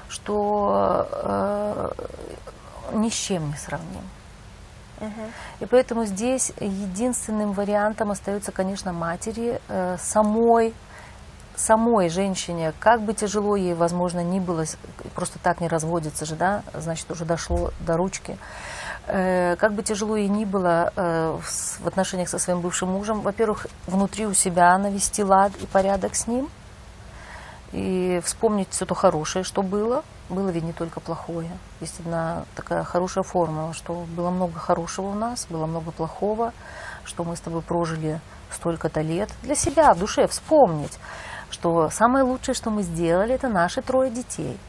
что э, ни с чем не сравним. И поэтому здесь единственным вариантом остается, конечно, матери э, самой, самой женщине, как бы тяжело ей, возможно, ни было, просто так не разводится же, да, значит, уже дошло до ручки. Э, как бы тяжело ей ни было э, в отношениях со своим бывшим мужем, во-первых, внутри у себя навести лад и порядок с ним, и вспомнить все то хорошее, что было. Было ведь не только плохое. Есть одна такая хорошая формула, что было много хорошего у нас, было много плохого, что мы с тобой прожили столько-то лет. Для себя в душе вспомнить, что самое лучшее, что мы сделали, это наши трое детей –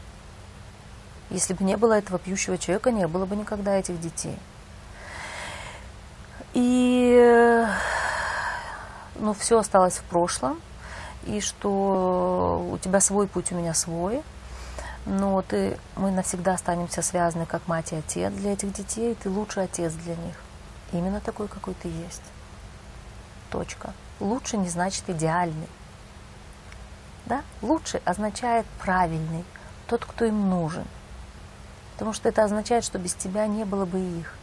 если бы не было этого пьющего человека, не было бы никогда этих детей. И ну, все осталось в прошлом, и что у тебя свой путь, у меня свой. но ты, мы навсегда останемся связаны как мать и отец для этих детей, и ты лучший отец для них. Именно такой, какой ты есть. Точка. Лучше не значит идеальный. Да? Лучший означает правильный, тот, кто им нужен. Потому что это означает, что без тебя не было бы их.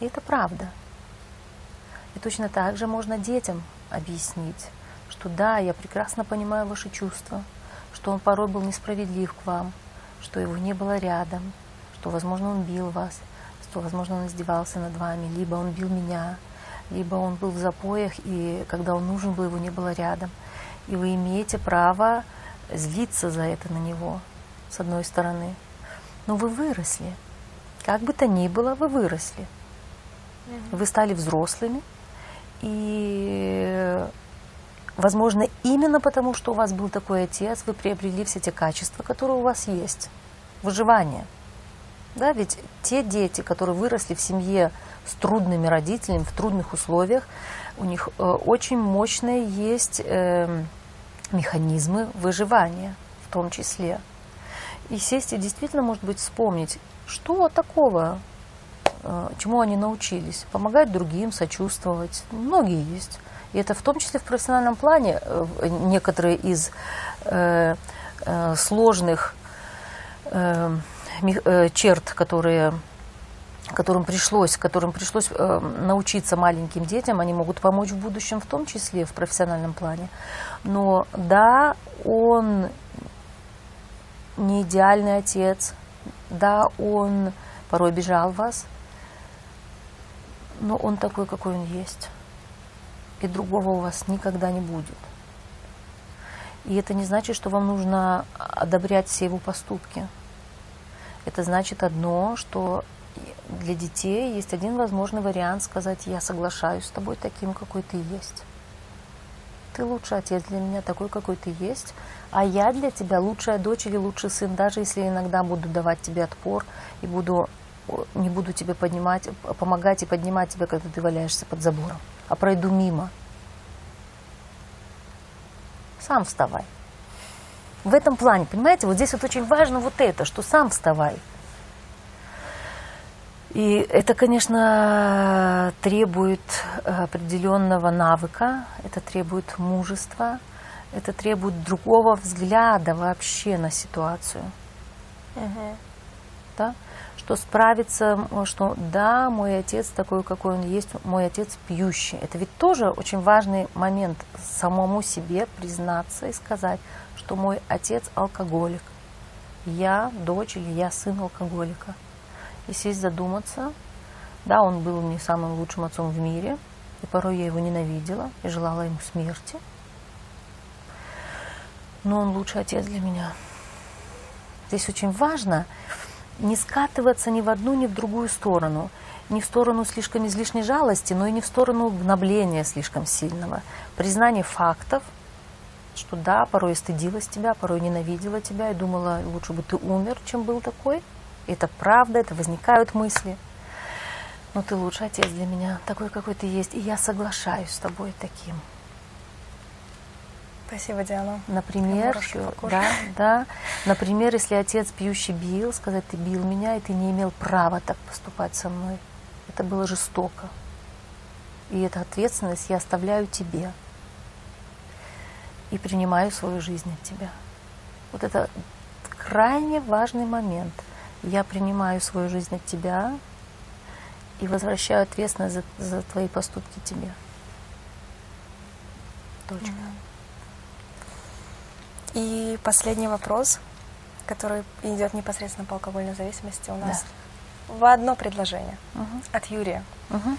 И это правда. И точно так же можно детям объяснить, что да, я прекрасно понимаю ваши чувства, что он порой был несправедлив к вам, что его не было рядом, что, возможно, он бил вас, что, возможно, он издевался над вами, либо он бил меня, либо он был в запоях, и когда он нужен был, его не было рядом. И вы имеете право злиться за это на него, с одной стороны. Но вы выросли. Как бы то ни было, вы выросли. Вы стали взрослыми, и, возможно, именно потому, что у вас был такой отец, вы приобрели все те качества, которые у вас есть. Выживание. Да, ведь те дети, которые выросли в семье с трудными родителями, в трудных условиях, у них э, очень мощные есть э, механизмы выживания в том числе. И сесть и действительно, может быть, вспомнить, что такого, э, чему они научились. Помогать другим, сочувствовать. Многие есть. И это в том числе в профессиональном плане э, некоторые из э, э, сложных э, э, черт, которые которым пришлось, которым пришлось э, научиться маленьким детям, они могут помочь в будущем, в том числе в профессиональном плане. Но да, он не идеальный отец, да, он порой обижал вас, но он такой, какой он есть. И другого у вас никогда не будет. И это не значит, что вам нужно одобрять все его поступки. Это значит одно, что для детей есть один возможный вариант сказать, я соглашаюсь с тобой таким, какой ты есть. Ты лучший отец для меня, такой, какой ты есть, а я для тебя лучшая дочь или лучший сын, даже если иногда буду давать тебе отпор и буду, не буду тебе поднимать, помогать и поднимать тебя, когда ты валяешься под забором, а пройду мимо. Сам вставай. В этом плане, понимаете, вот здесь вот очень важно вот это, что сам вставай. И это, конечно, требует определенного навыка, это требует мужества, это требует другого взгляда вообще на ситуацию. Мгм. Да? Что справиться, что да, мой отец такой, какой он есть, мой отец пьющий. Это ведь тоже очень важный момент самому себе признаться и сказать, что мой отец алкоголик. Я дочь или я сын алкоголика. И сесть задуматься. Да, он был не самым лучшим отцом в мире, и порой я его ненавидела и желала ему смерти. Но он лучший отец для меня. Здесь очень важно не скатываться ни в одну, ни в другую сторону. Не в сторону слишком излишней жалости, но и не в сторону гнобления слишком сильного. Признание фактов, что да, порой я стыдилась тебя, порой ненавидела тебя и думала, лучше бы ты умер, чем был такой. Это правда, это возникают мысли. Но ты лучший отец для меня, такой, какой ты есть. И я соглашаюсь с тобой таким. Спасибо, Диана. Например, да, да. Например, если отец пьющий бил, сказать, ты бил меня, и ты не имел права так поступать со мной. Это было жестоко. И эту ответственность я оставляю тебе. И принимаю свою жизнь от тебя. Вот это крайне важный момент. Я принимаю свою жизнь от тебя и возвращаю ответственность за, за твои поступки тебе. Точка. И последний вопрос, который идет непосредственно по алкогольной зависимости у нас. В одно предложение Мгм. от Юрия. Мгм.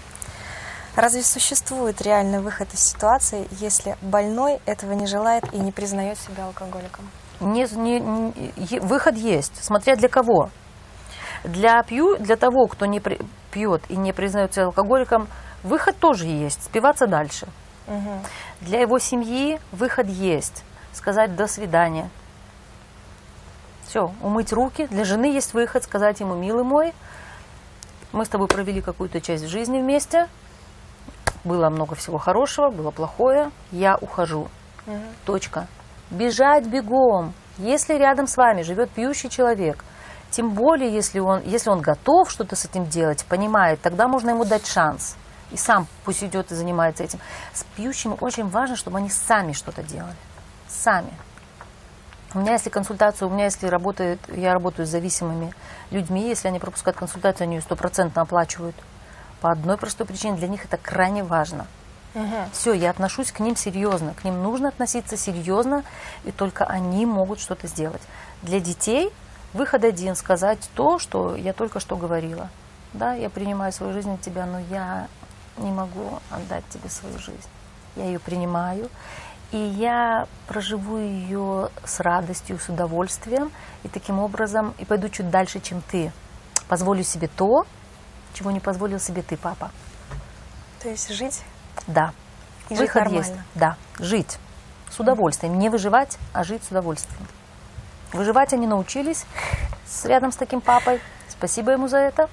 Разве существует реальный выход из ситуации, если больной этого не желает и не признает себя алкоголиком? Не, не- не- выход есть, смотря для кого. Для, пью, для того, кто не при- пьет и не признает себя алкоголиком, выход тоже есть, спиваться дальше. Мгм. Для его семьи выход есть, сказать «до свидания». Все, умыть руки. Для жены есть выход, сказать ему «милый мой, мы с тобой провели какую-то часть жизни вместе, было много всего хорошего, было плохое, я ухожу». Мгм. Точка. Бежать бегом. Если рядом с вами живет пьющий человек, тем более, если он, если он готов что-то с этим делать, понимает, тогда можно ему дать шанс. И сам пусть идет и занимается этим. С пьющими очень важно, чтобы они сами что-то делали. Сами. У меня, если консультация, у меня, если работает, я работаю с зависимыми людьми, если они пропускают консультацию, они ее стопроцентно оплачивают. По одной простой причине, для них это крайне важно. Мгм. Все, я отношусь к ним серьезно. К ним нужно относиться серьезно, и только они могут что-то сделать. Для детей выход один сказать то, что я только что говорила. Да, я принимаю свою жизнь от тебя, но я не могу отдать тебе свою жизнь. Я ее принимаю, и я проживу ее с радостью, с удовольствием, и таким образом и пойду чуть дальше, чем ты. Позволю себе то, чего не позволил себе ты, папа. То есть жить Да. И жить Выход нормально. есть. Да. Жить. С удовольствием. Не выживать, а жить с удовольствием. Выживать они научились с, рядом с таким папой. Спасибо ему за это.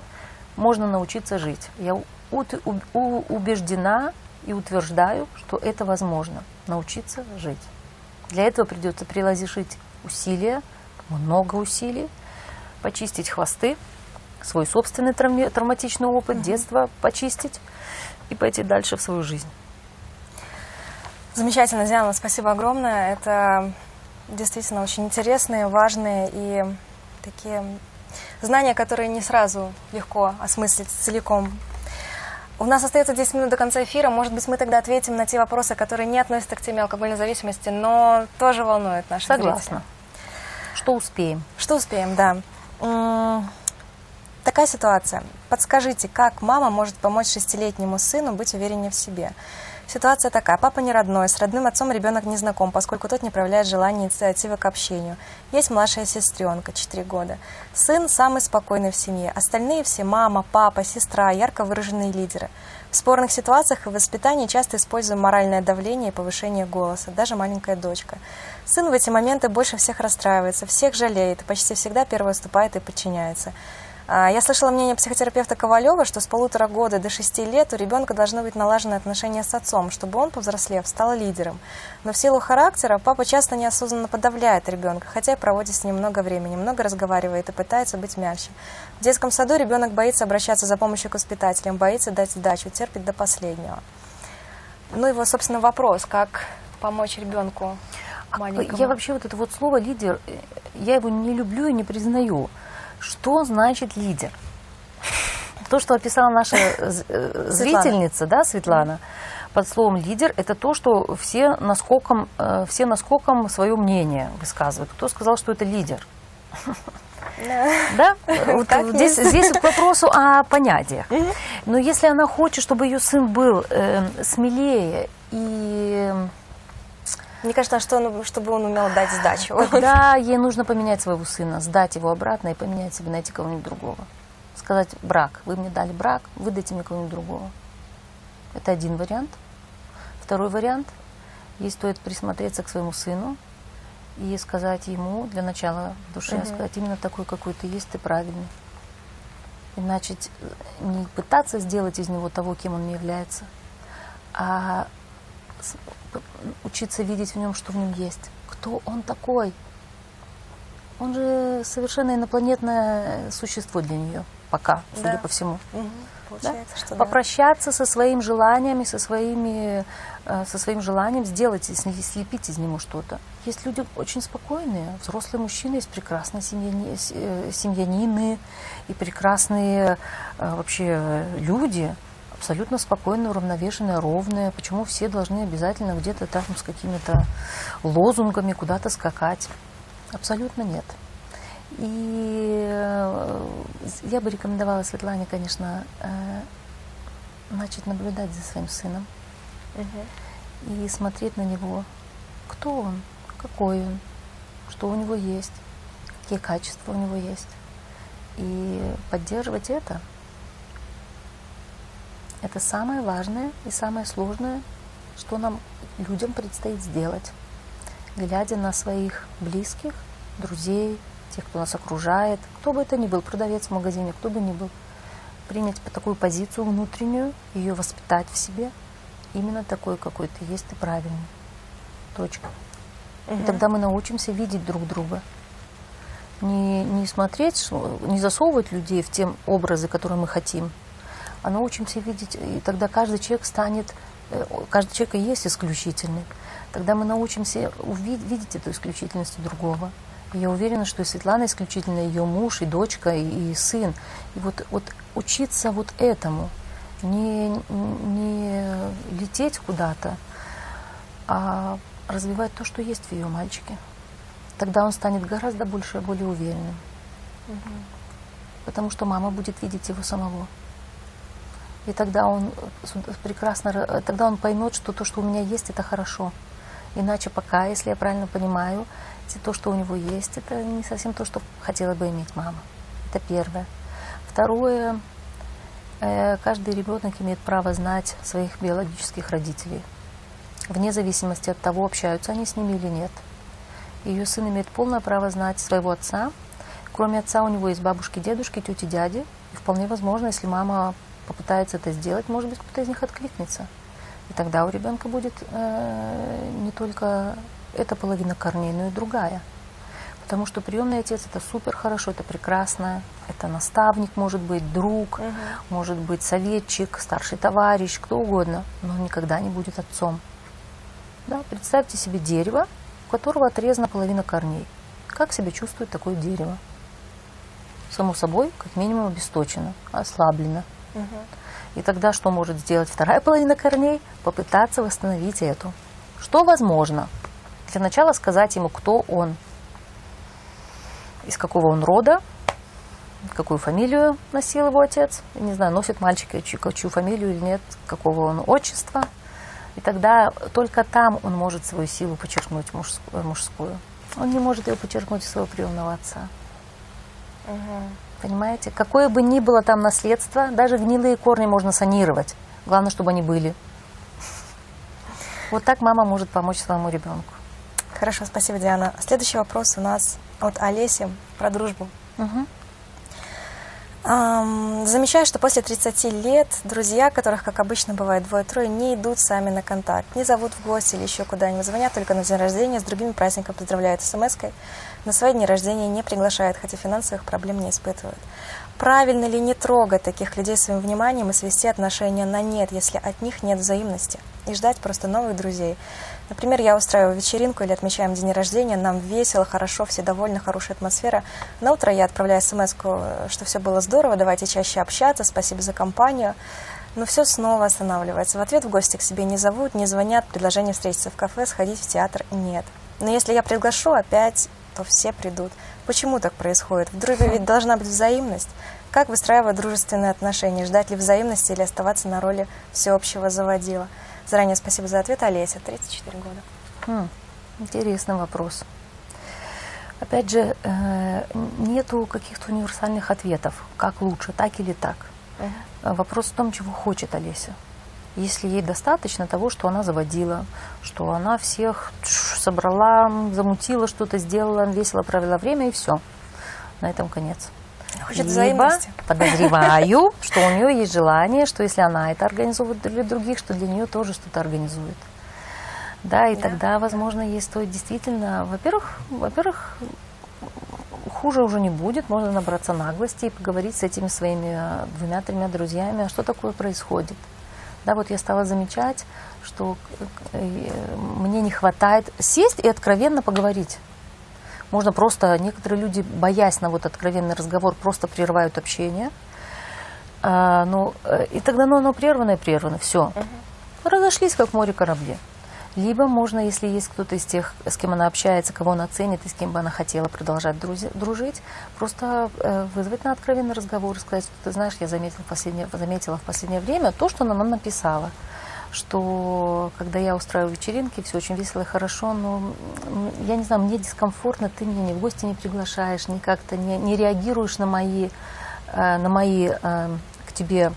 Можно научиться жить. Я убеждена и утверждаю, что это возможно. Научиться жить. Для этого придется приложить усилия, много усилий, почистить хвосты, свой собственный травме- травматичный опыт детства почистить и пойти дальше в свою жизнь. Замечательно, Диана, спасибо огромное. Это действительно очень интересные, важные и такие знания, которые не сразу легко осмыслить целиком. У нас остается 10 минут до конца эфира. Может быть, мы тогда ответим на те вопросы, которые не относятся к теме алкогольной зависимости, но тоже волнуют зрителей. Согласна. Что успеем? Что успеем, да. М, Такая ситуация. Подскажите, как мама может помочь шестилетнему сыну быть увереннее в себе? Ситуация такая. Папа не родной, с родным отцом ребенок не знаком, поскольку тот не проявляет желания инициативы к общению. Есть младшая сестренка, 4 года. Сын самый спокойный в семье. Остальные все мама, папа, сестра, ярко выраженные лидеры. В спорных ситуациях и воспитании часто используем моральное давление и повышение голоса, даже маленькая дочка. Сын в эти моменты больше всех расстраивается, всех жалеет почти всегда первый выступает и подчиняется. А, Я слышала мнение психотерапевта Ковалева, что с полутора года до шести лет у ребенка должны быть налажены отношения с отцом, чтобы он, повзрослев, стал лидером. Но в силу характера папа часто неосознанно подавляет ребенка, хотя и проводит с ним много времени, много разговаривает и пытается быть мягче. В детском саду ребенок боится обращаться за помощью к воспитателям, боится дать сдачу, терпит до последнего. Ну вот, собственно, вопрос, как помочь ребенку маленькому. Я вообще вот это вот слово лидер, э, я его не люблю и не признаю. Что значит лидер? То, что описала наша э, э, зрительница, да, Светлана, под словом лидер, это то, что все наскоком, э, все наскоком свое мнение высказывают. Кто сказал, что это лидер? Да? Вот здесь, здесь к вопросу о понятиях. Но если она хочет, чтобы ее сын был э, смелее и Мне кажется, что он, чтобы он умел дать сдачу. Тогда ей нужно поменять своего сына, сдать его обратно и поменять себе, найти кого-нибудь другого. Сказать брак. Вы мне дали брак, вы дайте мне кого-нибудь другого. Это один вариант. Второй вариант. Ей стоит присмотреться к своему сыну и сказать ему для начала в душе, Мгм. сказать именно такой, какой ты есть, ты правильный. И начать э, не пытаться сделать из него того, кем он не является, а учиться видеть в нем, что в нем есть. Кто он такой? Он же совершенно инопланетное существо для нее пока, судя Да. по всему. Мгм. Да? Что да. Попрощаться со своим желаниями, со, своими, э, со своим желанием сделать, слепить из него что-то. Есть люди очень спокойные, взрослые мужчины, есть прекрасные семьяни- э, семьянины и прекрасные э, вообще э, люди, абсолютно спокойные, уравновешенные, ровные. Почему все должны обязательно где-то там с какими-то лозунгами куда-то скакать? Абсолютно нет. И э, я бы рекомендовала Светлане, конечно, э, начать наблюдать за своим сыном Мгм. и смотреть на него, кто он, какой он, что у него есть, какие качества у него есть. И поддерживать это. Это самое важное и самое сложное, что нам, людям, предстоит сделать, глядя на своих близких, друзей, тех, кто нас окружает, кто бы это ни был, продавец в магазине, кто бы ни был, принять такую позицию внутреннюю, ее воспитать в себе, именно такой, какой ты есть, ты правильный. Точка. И тогда мы научимся видеть друг друга. Не, не смотреть, не засовывать людей в те образы, которые мы хотим, а научимся видеть, и тогда каждый человек станет, э, каждый человек и есть исключительный. Тогда мы научимся увидеть, видеть эту исключительность у другого. И я уверена, что и Светлана исключительно ее муж, и дочка, и, и сын. И вот, вот учиться вот этому, не, не лететь куда-то, а развивать то, что есть в ее мальчике. Тогда он станет гораздо больше, более уверенным. Угу. Потому что мама будет видеть его самого. И тогда он прекрасно, тогда он поймет, что то, что у меня есть, это хорошо. Иначе пока, если я правильно понимаю, то, что у него есть, это не совсем то, что хотела бы иметь мама. Это первое. Второе, э, каждый ребенок имеет право знать своих биологических родителей, вне зависимости от того, общаются они с ними или нет. Ее сын имеет полное право знать своего отца. Кроме отца у него есть бабушки, дедушки, тети, дяди. И вполне возможно, если мама попытается это сделать, может быть, кто-то из них откликнется. И тогда у ребенка будет э, не только эта половина корней, но и другая. Потому что приемный отец это супер хорошо, это прекрасно, это наставник, может быть, друг, угу. может быть, советчик, старший товарищ, кто угодно, но он никогда не будет отцом. Да? Представьте себе дерево, у которого отрезана половина корней. Как себя чувствует такое дерево? Само собой, как минимум обесточено, ослаблено. И тогда что может сделать вторая половина корней? Попытаться восстановить эту. Что возможно? Для начала сказать ему, кто он, из какого он рода, какую фамилию носил его отец. Не знаю, носит мальчик чью, чью фамилию или нет, какого он отчества. И тогда только там он может свою силу подчеркнуть мужскую. Он не может ее подчеркнуть из своего приемного отца. Угу. Понимаете? Какое бы ни было там наследство, даже гнилые корни можно санировать. Главное, чтобы они были. Вот так мама может помочь своему ребенку. Хорошо, спасибо, Диана. Следующий вопрос у нас от Олеси про дружбу. Угу. Эм, замечаю, что после 30 лет друзья, которых, как обычно бывает двое-трое, не идут сами на контакт, не зовут в гости или еще куда-нибудь, звонят только на день рождения, с другими праздниками поздравляют смс-кой на свои дни рождения не приглашает, хотя финансовых проблем не испытывает. Правильно ли не трогать таких людей своим вниманием и свести отношения на нет, если от них нет взаимности, и ждать просто новых друзей? Например, я устраиваю вечеринку или отмечаем день рождения, нам весело, хорошо, все довольны, хорошая атмосфера. На утро я отправляю смс что все было здорово, давайте чаще общаться, спасибо за компанию. Но все снова останавливается. В ответ в гости к себе не зовут, не звонят, предложение встретиться в кафе, сходить в театр нет. Но если я приглашу, опять то все придут. Почему так происходит? В дружбе ведь должна быть взаимность. Как выстраивать дружественные отношения? Ждать ли взаимности или оставаться на роли всеобщего заводила? Заранее спасибо за ответ, Олеся, 34 года. Хм, интересный вопрос. Опять же, э, нету каких-то универсальных ответов, как лучше, так или так. Uh-huh. Вопрос в том, чего хочет Олеся если ей достаточно того, что она заводила, что она всех собрала, замутила, что-то сделала, весело провела время и все. На этом конец. Хочет Либо подозреваю, что у нее есть желание, что если она это организует для других, что для нее тоже что-то организует. Да, и да. тогда, возможно, ей стоит действительно, во-первых, во-первых, хуже уже не будет, можно набраться наглости и поговорить с этими своими двумя-тремя друзьями, а что такое происходит. Да, вот я стала замечать, что э, мне не хватает сесть и откровенно поговорить. Можно просто, некоторые люди, боясь на вот откровенный разговор, просто прерывают общение. А, ну, э, и тогда ну, оно прервано и прервано, все. Угу. Разошлись, как море корабли. Либо можно, если есть кто-то из тех, с кем она общается, кого она ценит и с кем бы она хотела продолжать дружить, просто э, вызвать на откровенный разговор и сказать, что ты знаешь, я заметила в, последнее, заметила в последнее время то, что она нам написала что когда я устраиваю вечеринки, все очень весело и хорошо, но я не знаю, мне дискомфортно, ты меня ни в гости не приглашаешь, ни как-то не, не реагируешь на мои, э, на мои э, к тебе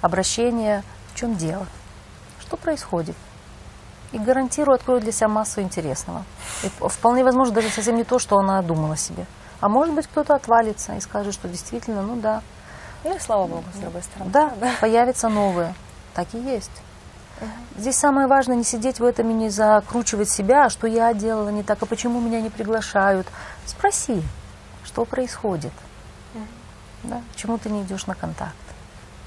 обращения. В чем дело? Что происходит? И гарантирую, открою для себя массу интересного. И вполне возможно, даже совсем не то, что она думала себе. А может быть, кто-то отвалится и скажет, что действительно, ну да. Ну и слава богу, с другой стороны. Да, да. появятся новые. Так и есть. Здесь самое важное не сидеть в этом и не закручивать себя, а что я делала не так, а почему меня не приглашают. Спроси, что происходит. Да? Почему ты не идешь на контакт?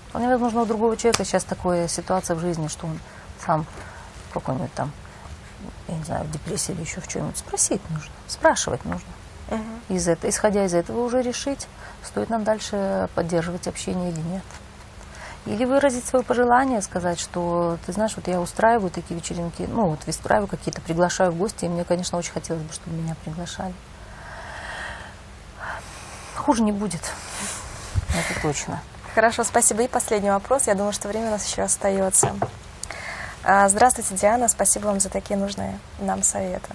Вполне возможно, у другого человека сейчас такая ситуация в жизни, что он сам какой-нибудь там, я не знаю, в депрессии или еще в чем-нибудь. Спросить нужно, спрашивать нужно. Из этого, исходя из этого уже решить, стоит нам дальше поддерживать общение или нет. Или выразить свое пожелание, сказать, что, ты знаешь, вот я устраиваю такие вечеринки, ну, вот устраиваю какие-то, приглашаю в гости, и мне, конечно, очень хотелось бы, чтобы меня приглашали. Хуже не будет, это точно. Хорошо, спасибо. И последний вопрос. Я думаю, что время у нас еще остается. А, Здравствуйте, Диана. Спасибо вам за такие нужные нам советы.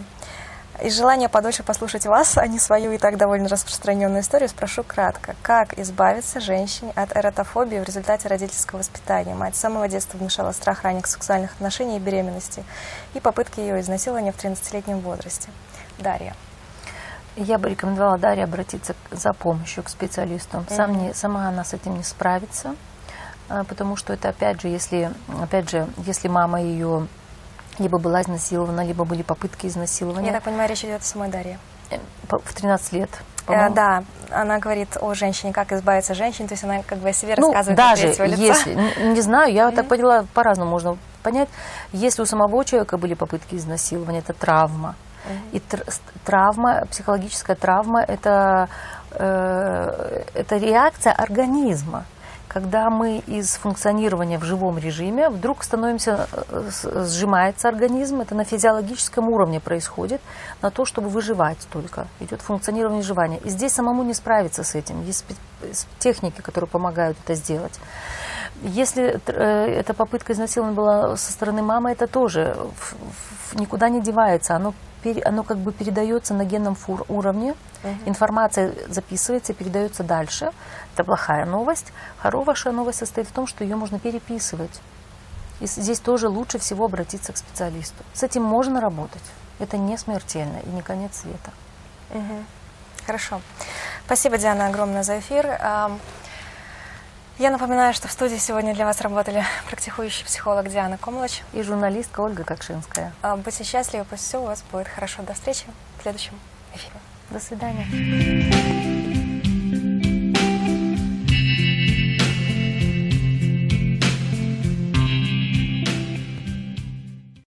Из желания подольше послушать вас, а не свою и так довольно распространенную историю, спрошу кратко. Как избавиться женщине от эротофобии в результате родительского воспитания? Мать с самого детства внушала страх ранних сексуальных отношений и беременности и попытки ее изнасилования в 13-летнем возрасте. Дарья. Я бы рекомендовала Дарье обратиться за помощью к специалисту. Сам не, сама она с этим не справится, потому что это опять же, если, опять же, если мама ее либо была изнасилована, либо были попытки изнасилования Я так понимаю, речь идет о самой Дарье. э, в 13 лет. Э, да, она говорит о женщине, как избавиться от женщин, то есть она как бы о себе Ну, рассказывает даже лица. если, не, не знаю, я так поняла, по-разному можно понять. Если у самого человека были попытки изнасилования, это травма. И тр- травма, психологическая травма, это, э, это реакция организма. Когда мы из функционирования в живом режиме вдруг становимся, э, сжимается организм, это на физиологическом уровне происходит, на то, чтобы выживать только. Идет функционирование выживания. И здесь самому не справиться с этим. Есть техники, которые помогают это сделать. Если э, эта попытка изнасилования была со стороны мамы, это тоже никуда не девается. Оно, оно как бы передается на генном фур- уровне. Информация записывается и передается дальше. Это плохая новость. Хорошая новость состоит в том, что ее можно переписывать. И здесь тоже лучше всего обратиться к специалисту. С этим можно работать. Это не смертельно и не конец света. Мгм. Хорошо. Спасибо, Диана, огромное за эфир. Я напоминаю, что в студии сегодня для вас работали практикующий психолог Диана Комлач. И журналистка Ольга Кокшинская. А, Будьте счастливы, пусть все у вас будет хорошо. До встречи в следующем эфире. До свидания.